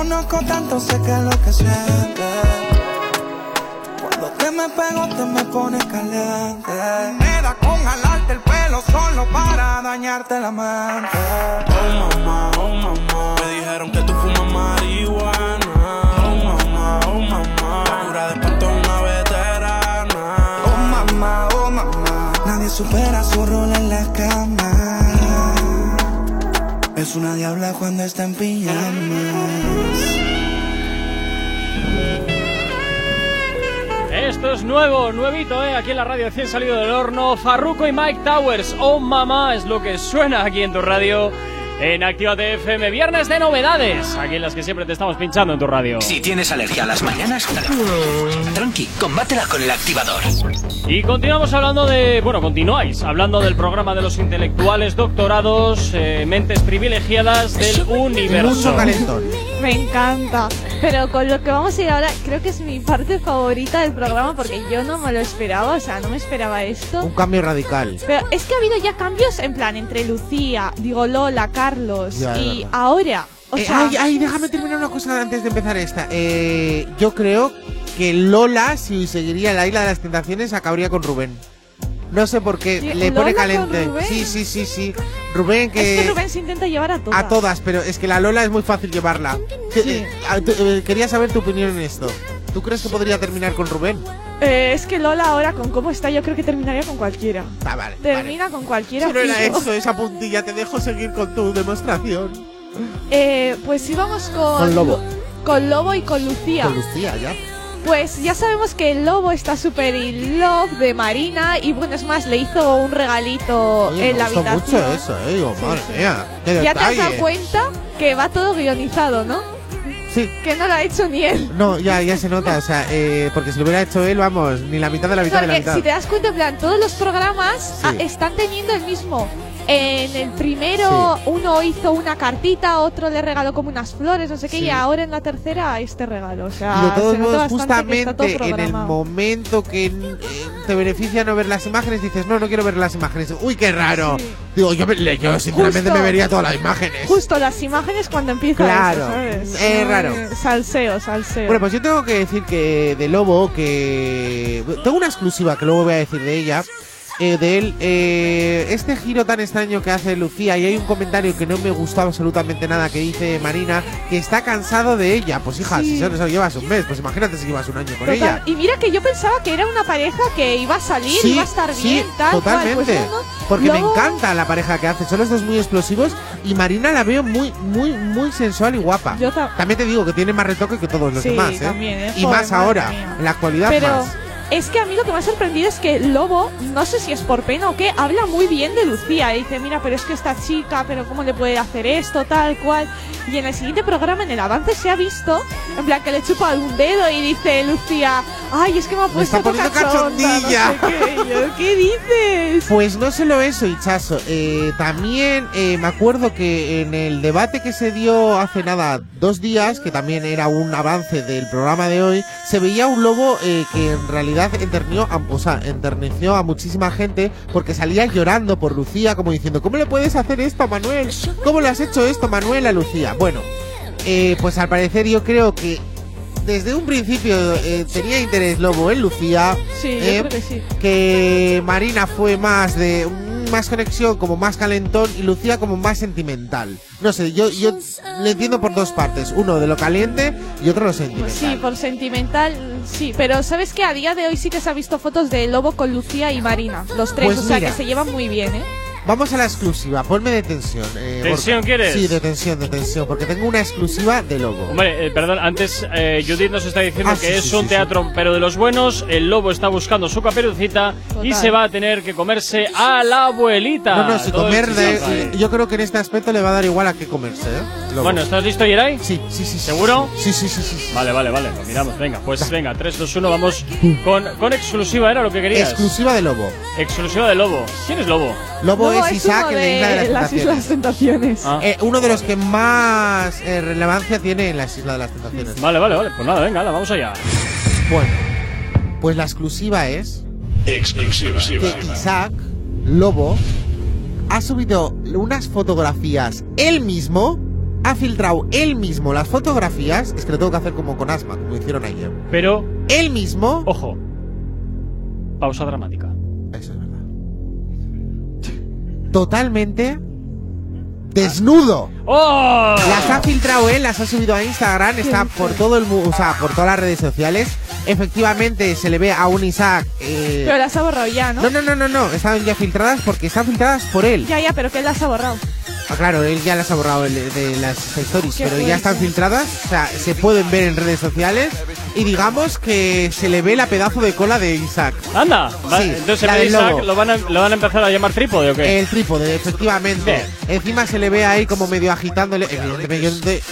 Conozco tanto, sé que es lo que sientes. Cuando te me pego, te me pones caliente. Me da con jalarte el pelo solo para dañarte la mente. Oh mamá, oh mamá. Me dijeron que tú fumas marihuana. Oh mamá, oh mamá. La cura de espanto es una veterana. Oh mamá, oh mamá. Nadie supera su rol en la cama. Es una diabla cuando está en pijamas. Esto es nuevo, nuevito, ¿eh? Aquí en la radio recién salido del horno. Farruko y Mike Towers. Oh mamá, es lo que suena aquí en tu radio. En Actívate FM, viernes de novedades. Aquí en las que siempre te estamos pinchando en tu radio. Si tienes alergia a las mañanas, tranqui, combátela con el activador. Y continuamos hablando de. Bueno, continuáis hablando del programa de los intelectuales, doctorados, eh, mentes privilegiadas del universo. Me encanta. Pero con lo que vamos a ir ahora, creo que es mi parte favorita del programa porque yo no me lo esperaba, o sea, no me esperaba esto. Un cambio radical. Pero es que ha habido ya cambios en plan entre Lucía, digo Lola, Carlos Ya, y ahora. O Eh, sea, ay, ay, déjame terminar una cosa antes de empezar esta. Eh, yo creo que Lola, si seguiría la isla de las tentaciones, acabaría con Rubén. No sé por qué, Sí, le pone ¿Lola con caliente. Rubén? Sí, sí, sí, sí. Rubén que... es que Rubén se intenta llevar a todas. A todas, pero es que la Lola es muy fácil llevarla. Eh, quería saber tu opinión en esto. ¿Tú crees que podría terminar con Rubén? Eh, es que Lola ahora con cómo está yo creo que terminaría con cualquiera. Ah, vale. Termina con cualquiera. Si no era eso, esa puntilla, te dejo seguir con tu demostración. Eh, pues íbamos con... Con Lobo. Con Lobo y con Lucía. Con Lucía, ya. Pues ya sabemos que el lobo está súper in love de Marina y bueno, es más, le hizo un regalito Oye, en la habitación. mucho eso, eh. Digo, madre mía, qué Ya te has dado cuenta que va todo guionizado, ¿no? Sí. Que no lo ha hecho ni él. No, ya, ya se nota, o sea, eh, porque si lo hubiera hecho él, vamos, ni la mitad de la mitad de la Porque mitad. si te das cuenta, en plan, todos los programas Sí. ah, están teniendo el mismo. En el primero uno hizo una cartita, otro le regaló como unas flores, no sé qué, Sí. y ahora en la tercera este regalo. O sea, Y de todos se modos, justamente en el momento que eh, te beneficia no ver las imágenes, dices, no, no quiero ver las imágenes. Uy, qué raro. Sí. Digo, yo, yo sinceramente Justo. me vería todas las imágenes. Justo las imágenes cuando empieza Claro, eso, ¿sabes? es raro. Salseo, salseo. Bueno, pues yo tengo que decir que de Lobo, que tengo una exclusiva que luego voy a decir de ella, eh, de él, eh, este giro tan extraño que hace Lucía, y hay un comentario que no me gustó absolutamente nada que dice Marina, que está cansado de ella. Pues hija, Sí. si solo llevas un mes, pues imagínate si llevas un año con Total. ella. Y mira que yo pensaba que era una pareja que iba a salir, Sí, iba a estar sí, bien, tal totalmente. cual. Pues no, no. Porque me encanta la pareja que hace. Son los dos muy explosivos y Marina la veo muy, muy, muy sensual y guapa. Yo ta- también te digo que tiene más retoque que todos los demás, ¿eh? también, ¿eh? Y Joder, más ahora, mía. en la actualidad Pero más. Es que a mí lo que me ha sorprendido es que Lobo, no sé si es por pena o qué, habla muy bien de Lucía. Y dice, mira, pero es que esta chica, pero ¿cómo le puede hacer esto, tal cual? Y en el siguiente programa, en el avance, se ha visto, en plan, que le chupa un dedo y dice Lucía, ay, es que me ha puesto está poniendo cachonda, no sé cachondilla". qué. Yo, ¿Qué dices? Pues no solo eso, Hichazo. Eh, también eh, me acuerdo que en el debate que se dio hace nada, dos días, que también era un avance del programa de hoy, se veía un lobo eh, que en realidad enterneció a, o sea, enterneció a muchísima gente porque salía llorando por Lucía, como diciendo, ¿cómo le puedes hacer esto a Manuel? ¿Cómo le has hecho esto, Manuel, a Lucía? Bueno, eh, pues al parecer yo creo que desde un principio eh, tenía interés Lobo en Lucía. Sí, yo eh, creo que sí. que Marina fue más de más conexión, como más calentón y Lucía como más sentimental. No sé, yo yo le entiendo por dos partes, uno de lo caliente y otro lo sentimental. Sí, por sentimental, sí. Pero ¿sabes que A día de hoy sí que se ha visto fotos de Lobo con Lucía y Marina. Los tres, Pues o sea mira. que se llevan muy bien, ¿eh? Vamos a la exclusiva, ponme de tensión. eh, ¿Tensión quieres? Sí, de tensión, de tensión, porque tengo una exclusiva de Lobo. Hombre, eh, perdón, antes eh, Judith nos está diciendo Ah, que sí, es sí, un sí, teatro, pero de los buenos. El lobo está buscando su caperucita y se va a tener que comerse a la abuelita. No, no, si comer de, yo creo que en este aspecto le va a dar igual a qué comerse, ¿eh? Lobo. Bueno, ¿estás listo, Yeray? Sí, sí, sí. ¿Seguro? Sí, sí, sí, sí. Vale, vale, vale, lo miramos. Venga, pues venga, 3, 2, 1, vamos con, con exclusiva, ¿era lo que querías? Exclusiva de Lobo. Exclusiva de Lobo. ¿Quién es Lobo? Lobo No, es Isaac uno en la isla de las, las tentaciones. Islas Tentaciones. Ah. Eh, uno de los que más eh, relevancia tiene en la isla de las tentaciones. Vale, vale, vale. Pues nada, venga, hala, vamos allá. Bueno, pues la exclusiva es Exclusiva. que Isaac Lobo ha subido unas fotografías él mismo, ha filtrado él mismo las fotografías, es que lo tengo que hacer como con asma, como hicieron ayer. Pero, Él mismo, ojo. Pausa dramática. Totalmente desnudo. ¡Oh! Las ha filtrado él, las ha subido a Instagram, está por todo el mu- o sea, por todas las redes sociales. Efectivamente se le ve a un Isaac. eh, Pero las ha borrado ya, ¿no? no, no, no, no, no, están ya filtradas porque están filtradas por él. Ya, ya, pero que él las ha borrado. Ah, claro, él ya las ha borrado el- de las stories, Qué pero ya fuerte. están filtradas, o sea, se pueden ver en redes sociales y digamos que se le ve la pedazo de cola de Isaac. Anda, va- Sí, entonces la en vez de Isaac lobo. lo van, a, lo van a empezar a llamar trípode o qué? El trípode, efectivamente. Bien. Encima se le ve ahí como medio agitándole. Evidentemente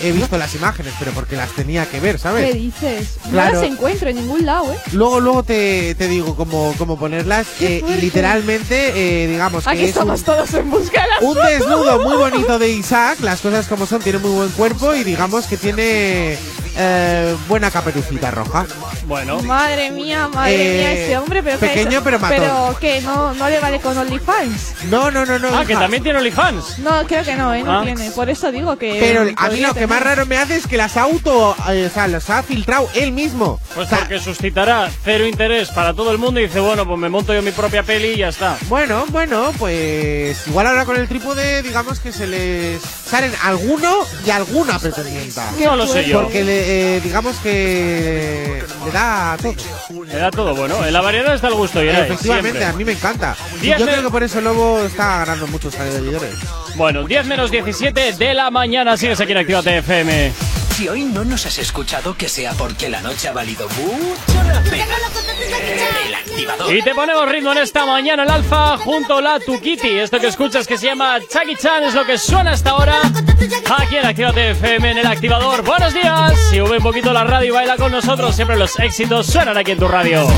yo he visto las imágenes, pero porque las tenía que ver, ¿Qué ¿sabes? dices? No Claro. las encuentro en ningún lado, ¿eh? Luego, luego te, te digo cómo, cómo ponerlas. Qué eh, y literalmente, eh, digamos que Aquí es estamos un, todos en busca de las un desnudo muy bonito de Isaac. Las cosas como son, tiene muy buen cuerpo y digamos que tiene eh, buena caperucita roja. Bueno, Madre mía, madre Eh, mía, ese hombre, pero que pequeño, pero matón. Pero que no, no le vale con OnlyFans. No, no, no, no. ah, que hija. también tiene OnlyFans. No, creo que no, ¿eh? No Ah. tiene. Por eso digo que. Pero a mí podría lo que tener. más raro me hace es que las auto, eh, o sea, las ha filtrado él mismo. Pues O sea, porque suscitará cero interés para todo el mundo y dice, bueno, pues me monto yo mi propia peli y ya está. Bueno, bueno, pues igual ahora con el trípode, digamos que se les salen alguno y alguna pretendienta. No lo sé yo. Porque le, eh, digamos que le da todo. Le da todo bueno. En la variedad está el gusto, Yeray, Efectivamente, a mí me encanta. Y yo creo que por eso Lobo está ganando muchos seguidores. Bueno, 10 menos 17 de la mañana. Sigues aquí en Actívate FM. Si hoy no nos has escuchado, que sea porque la noche ha valido mucho la pena. El activador. Y te ponemos ritmo en esta mañana el alfa junto a la Tukiti. Esto que escuchas que se llama Chucky Chan es lo que suena hasta ahora. Aquí en Actívate FM en el activador. Buenos días. Si sube un poquito la radio y baila con nosotros, siempre los éxitos suenan aquí en tu radio.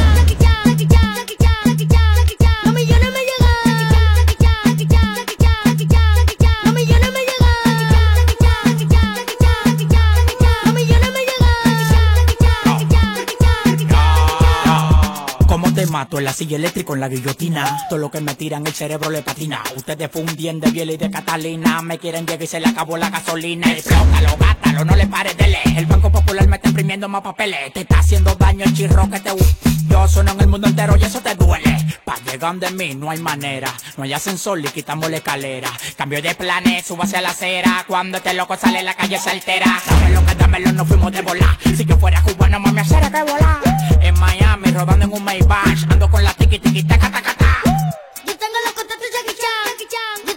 Mato? En la silla eléctrica, en la guillotina. Todo lo que me tiran, el cerebro le patina. Ustedes fundien de Biel y de Catalina. Me quieren llegar y se le acabó la gasolina. Explótalo, gátalo, no le pares de leer. El Banco Popular me está imprimiendo más papeles. Te está haciendo daño el chirro que te Yo sueno en el mundo entero y eso te duele. Pa' llegar de mí no hay manera. No hay ascensor y quitamos la escalera. Cambio de planes, subo hacia la acera. Cuando este loco sale la calle se altera. Dámelo que dámelo, nos fuimos de volar. Si yo fuera cubano, mami, hacer que volar. En Miami, rodando en un Maybach. Ando con la tiki tiki taca taca ta. Yo tengo los contactos Jackie Chan. Yo tengo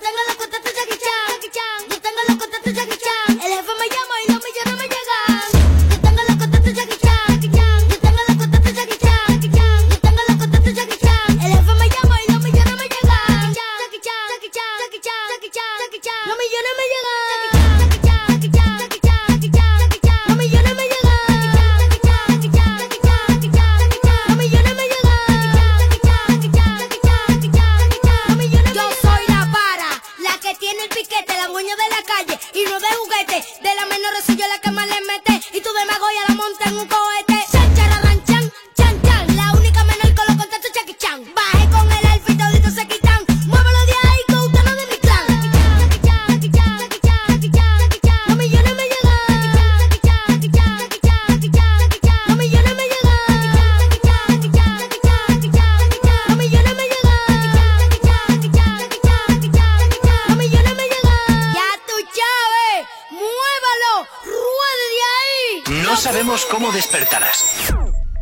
sabemos cómo despertarás,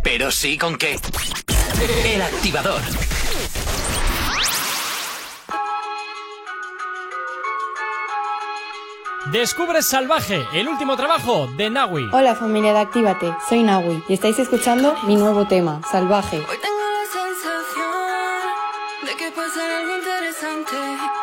pero sí con qué. El activador. Descubre Salvaje, el último trabajo de Nawi. Hola familia de Actívate, soy Nawi y estáis escuchando mi nuevo tema, Salvaje. Hoy tengo la sensación de que pasa algo interesante.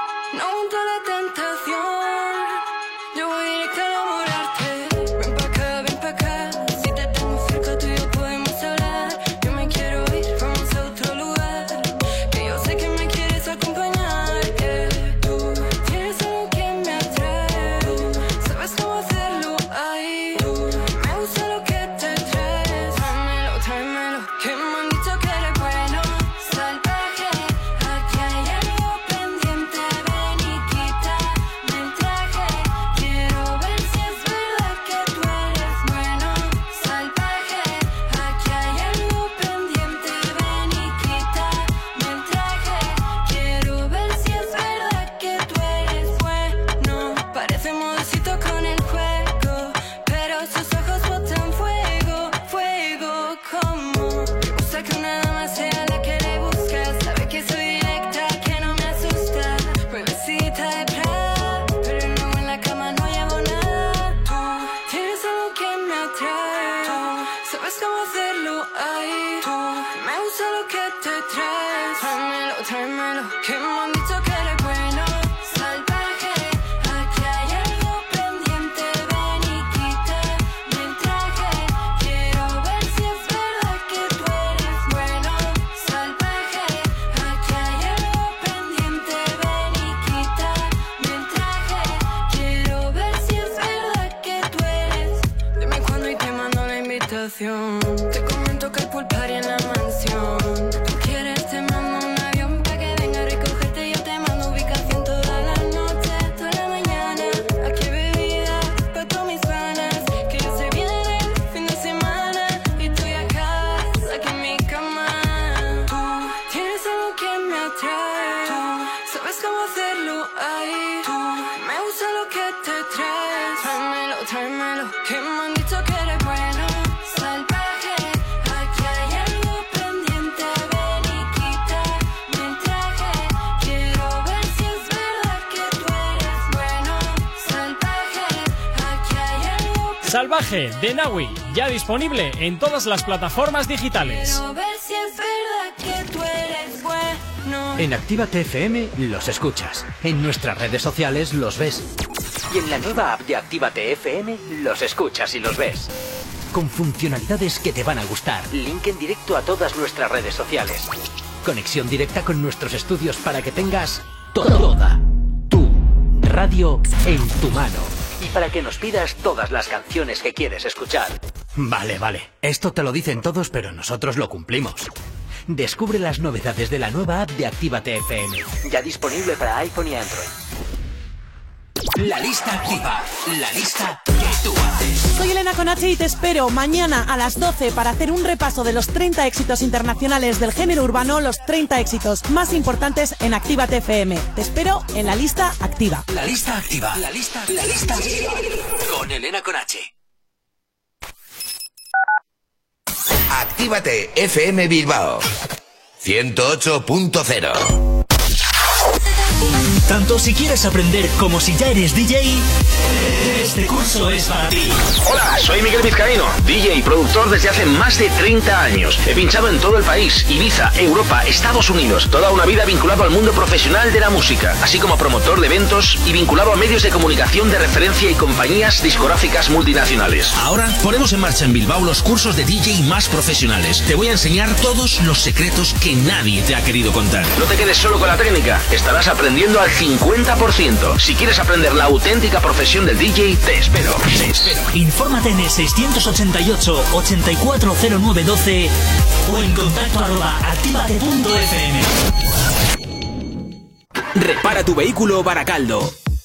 De Nawi, ya disponible en todas las plataformas digitales. Quiero ver si es verdad que tú eres bueno. En Actívate FM los escuchas. En nuestras redes sociales los ves. Y en la nueva app de Actívate FM los escuchas y los ves. Con funcionalidades que te van a gustar. Link en directo a todas nuestras redes sociales. Conexión directa con nuestros estudios para que tengas toda tu radio en tu mano. Para que nos pidas todas las canciones que quieres escuchar. Vale, vale. Esto te lo dicen todos, pero nosotros lo cumplimos. Descubre las novedades de la nueva app de Actívate FM. Ya disponible para iPhone y Android. La lista activa. La lista tú haces. Soy Elena Conache y te espero mañana a las 12 para hacer un repaso de los 30 éxitos internacionales del género urbano, los 30 éxitos más importantes en Actívate FM. Te espero en la lista activa. La lista activa. La lista, la lista activa. Con Elena Conache. Actívate FM Bilbao 108.0 Tanto si quieres aprender como si ya eres DJ, este curso es para ti. Hola, soy Miguel Vizcaíno, DJ y productor desde hace más de 30 años. He pinchado en todo el país, Ibiza, Europa, Estados Unidos, toda una vida vinculado al mundo profesional de la música, así como promotor de eventos y vinculado a medios de comunicación de referencia y compañías discográficas multinacionales. Ahora ponemos en marcha en Bilbao los cursos de DJ más profesionales. Te voy a enseñar todos los secretos que nadie te ha querido contar. No te quedes solo con la técnica, estarás aprendiendo al 50%. Si quieres aprender la auténtica profesión del DJ, te espero. Te espero. Infórmate en el 688-840912 o en contacto arroba activate.fm. Repara tu vehículo Baracaldo.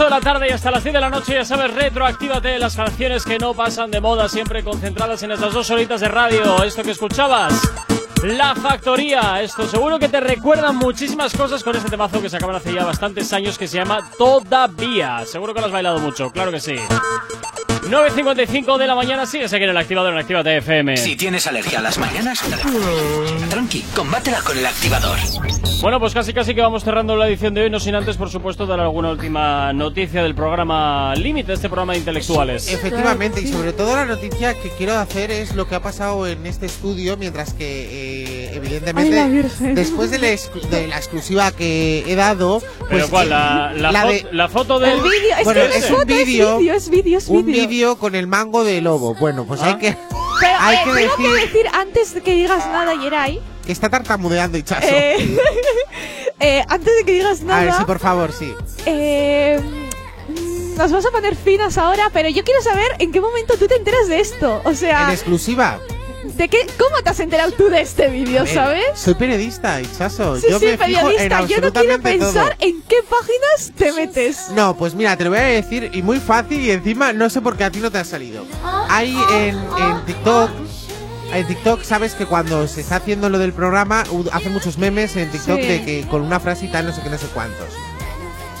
8 de la tarde y hasta las 10 de la noche, ya sabes, retroactívate las canciones que no pasan de moda, siempre concentradas en estas dos horitas de radio. Esto que escuchabas, La Factoría. Esto seguro que te recuerda muchísimas cosas con este temazo que se acaban hace ya bastantes años que se llama Todavía. Seguro que lo has bailado mucho, claro que sí. 9.55 de la mañana, sigues aquí en el activador en Actívate FM. Si tienes alergia a las mañanas, tranqui, combátela con el activador. Bueno, pues casi casi que vamos cerrando la edición de hoy, no sin antes, por supuesto, dar alguna última noticia del programa Límite, este programa de intelectuales. Efectivamente, y sobre todo la noticia que quiero hacer es lo que ha pasado en este estudio, mientras que, eh, evidentemente, Ay, después de la, exclu- de la exclusiva que he dado, Pero pues, cuál, eh, la, la, la fo- de- la foto del... El vídeo, es Bueno, que es es un vídeo. es vídeo, es un vídeo. con el mango de lobo. Bueno, pues hay que Pero hay eh, que tengo que decir decir antes de que digas nada, Yeray, que está tartamudeando Hichazo. eh, eh, antes de que digas A nada, ver, sí, por favor, sí. eh, nos vamos a poner finas ahora, pero yo quiero saber en qué momento tú te enteras de esto. O En sea, exclusiva. ¿de qué, ¿cómo te has enterado tú de este vídeo, A sabes? Soy periodista, Hichazo. Sí, Yo sí, me fijo en periodista. Yo no quiero pensar todo. en qué páginas te metes. No, pues mira, te lo voy a decir y muy fácil y encima no sé por qué a ti no te ha salido. Hay en, en TikTok, en TikTok sabes que cuando se está haciendo lo del programa hace muchos memes en TikTok Sí. de que con una tal no sé qué no sé cuántos.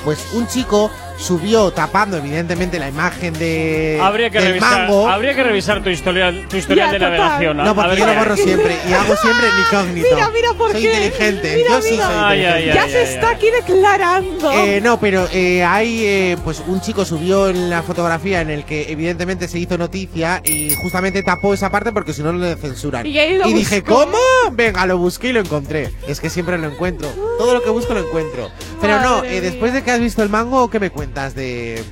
Pues un chico subió tapando evidentemente la imagen de Habría que, del revisar, mango. habría que revisar tu historial, tu historial Ya, de navegación. a- No, porque yo lo borro siempre y hago siempre en incógnito. Mira, mira, ¿por soy qué? inteligente, Mira, yo sí soy Ay, inteligente. ay, ya se está aquí declarando. Eh, no, pero eh, hay eh, pues un chico subió en la fotografía en el que evidentemente se hizo noticia y justamente tapó esa parte porque si no le censuran. Y ahí lo dije. ¿cómo? Venga, lo busqué y lo encontré. Es que siempre lo encuentro. Todo lo que busco lo encuentro. Pero no, Madre eh, después de que has visto el mango, ¿qué me cuentas de,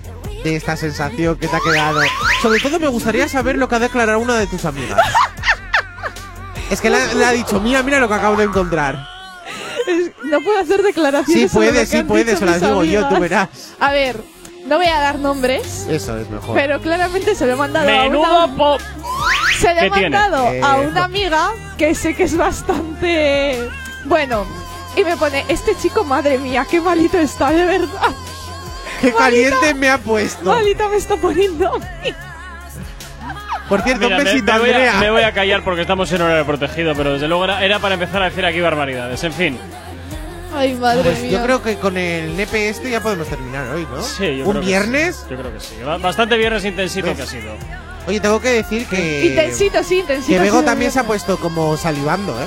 de esta sensación que te ha quedado? Sobre todo me gustaría saber lo que ha declarado una de tus amigas. Es que le ha- le ha dicho, mira, mira lo que acabo de encontrar. Es- No puedo hacer declaraciones. Sí sobre lo puedes, que sí han puedes, dicho se las mis digo yo, tú amigas. verás. A ver, no voy a dar nombres, Eso es mejor. pero claramente se lo he mandado a Menudo una... po- Se lo he ¿Qué tiene? mandado a Eh, una amiga que sé que es bastante... Bueno, y me pone, este chico, madre mía, qué malito está, de verdad. Qué Malita. caliente me ha puesto. Malita me está poniendo. Por cierto, Mira, un me, besito, me voy a, Andrea. me voy a callar porque estamos en horario protegido, pero desde luego era, era para empezar a decir aquí barbaridades. En fin, Ay, madre Pues mía. yo creo que con el nepe este ya podemos terminar hoy, ¿no? sí, yo ¿Un creo que viernes? sí. Yo creo que sí. Ba- Bastante viernes intensito ¿Ves? que ha sido. Oye, tengo que decir que. Intensito, sí, intensito. Que Bego también se ha puesto como salivando, ¿eh?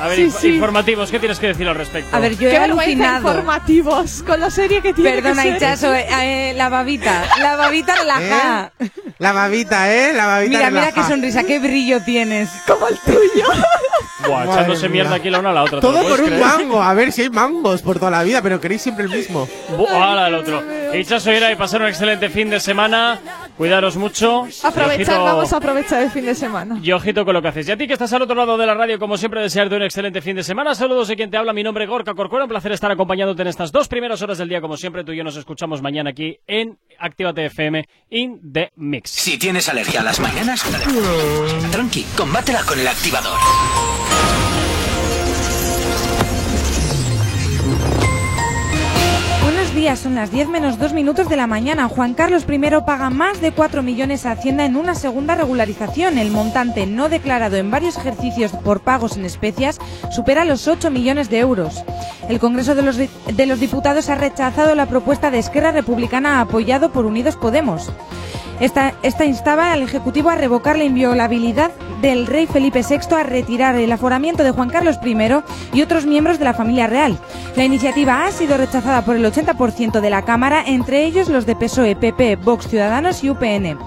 A ver, Sí, inf- sí. informativos, ¿qué tienes que decir al respecto? A ver, yo he Qué alucinado. informativos con la serie que tiene Perdona, que ser. Hichazo, eh, eh, la babita, la babita relajada. La babita, ¿eh? La babita Mira, mira relaja. qué sonrisa, qué brillo tienes. Como el tuyo. Buah, echándose mía. mierda aquí la una a la otra. ¿te lo Todo por un creer? mango. A ver si hay mangos por toda la vida, pero queréis siempre el mismo. Bu- ¡Hala, el otro! Hichazo era y pasar un excelente fin de semana. Cuidaros mucho. Aprovechar, ojito- vamos a aprovechar el fin de semana. Y ojito con lo que hacéis. Y a ti que estás al otro lado de la radio, como siempre, desearte un excelente fin de semana. Saludos de quien te habla, mi nombre es Gorka Corcuera. Un placer estar acompañándote en estas dos primeras horas del día, como siempre. Tú y yo nos escuchamos mañana aquí en Actívate FM in the Mix. Si tienes alergia a las mañanas, tranqui, combátela con el activador. Días, son las 10 menos 2 minutos de la mañana. Juan Carlos I paga más de 4 millones a Hacienda en una segunda regularización. El montante no declarado en varios ejercicios por pagos en especias supera los 8 millones de euros. El Congreso de los, de los Diputados ha rechazado la propuesta de Esquerra Republicana apoyado por Unidos Podemos. Esta, instaba al Ejecutivo a revocar la inviolabilidad del rey Felipe VI, a retirar el aforamiento de Juan Carlos I y otros miembros de la familia real. La iniciativa ha sido rechazada por el 80% de la Cámara, entre ellos los de PSOE, PP, Vox, Ciudadanos y UPN.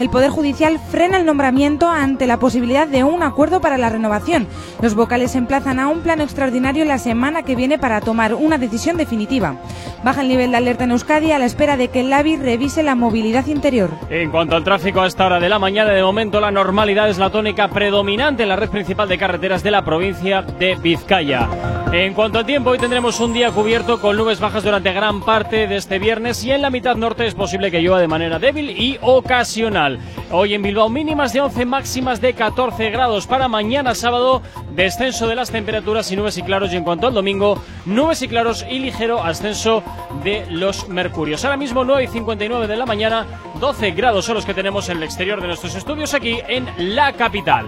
El Poder Judicial frena el nombramiento ante la posibilidad de un acuerdo para la renovación. Los vocales emplazan a un plano extraordinario la semana que viene para tomar una decisión definitiva. Baja el nivel de alerta en Euskadi a la espera de que el AVI revise la movilidad interior. En cuanto al tráfico a esta hora de la mañana, de momento la normalidad es la tónica predominante en la red principal de carreteras de la provincia de Vizcaya. En cuanto al tiempo, hoy tendremos un día cubierto con nubes bajas durante gran parte de este viernes y en la mitad norte es posible que llueva de manera débil y ocasional. Hoy en Bilbao mínimas de 11, máximas de 14 grados. Para mañana sábado, descenso de las temperaturas y nubes y claros. Y en cuanto al domingo, nubes y claros y ligero ascenso de los mercurios. Ahora mismo 9 y 59 de la mañana, 12 grados son los que tenemos en el exterior de nuestros estudios aquí en la capital.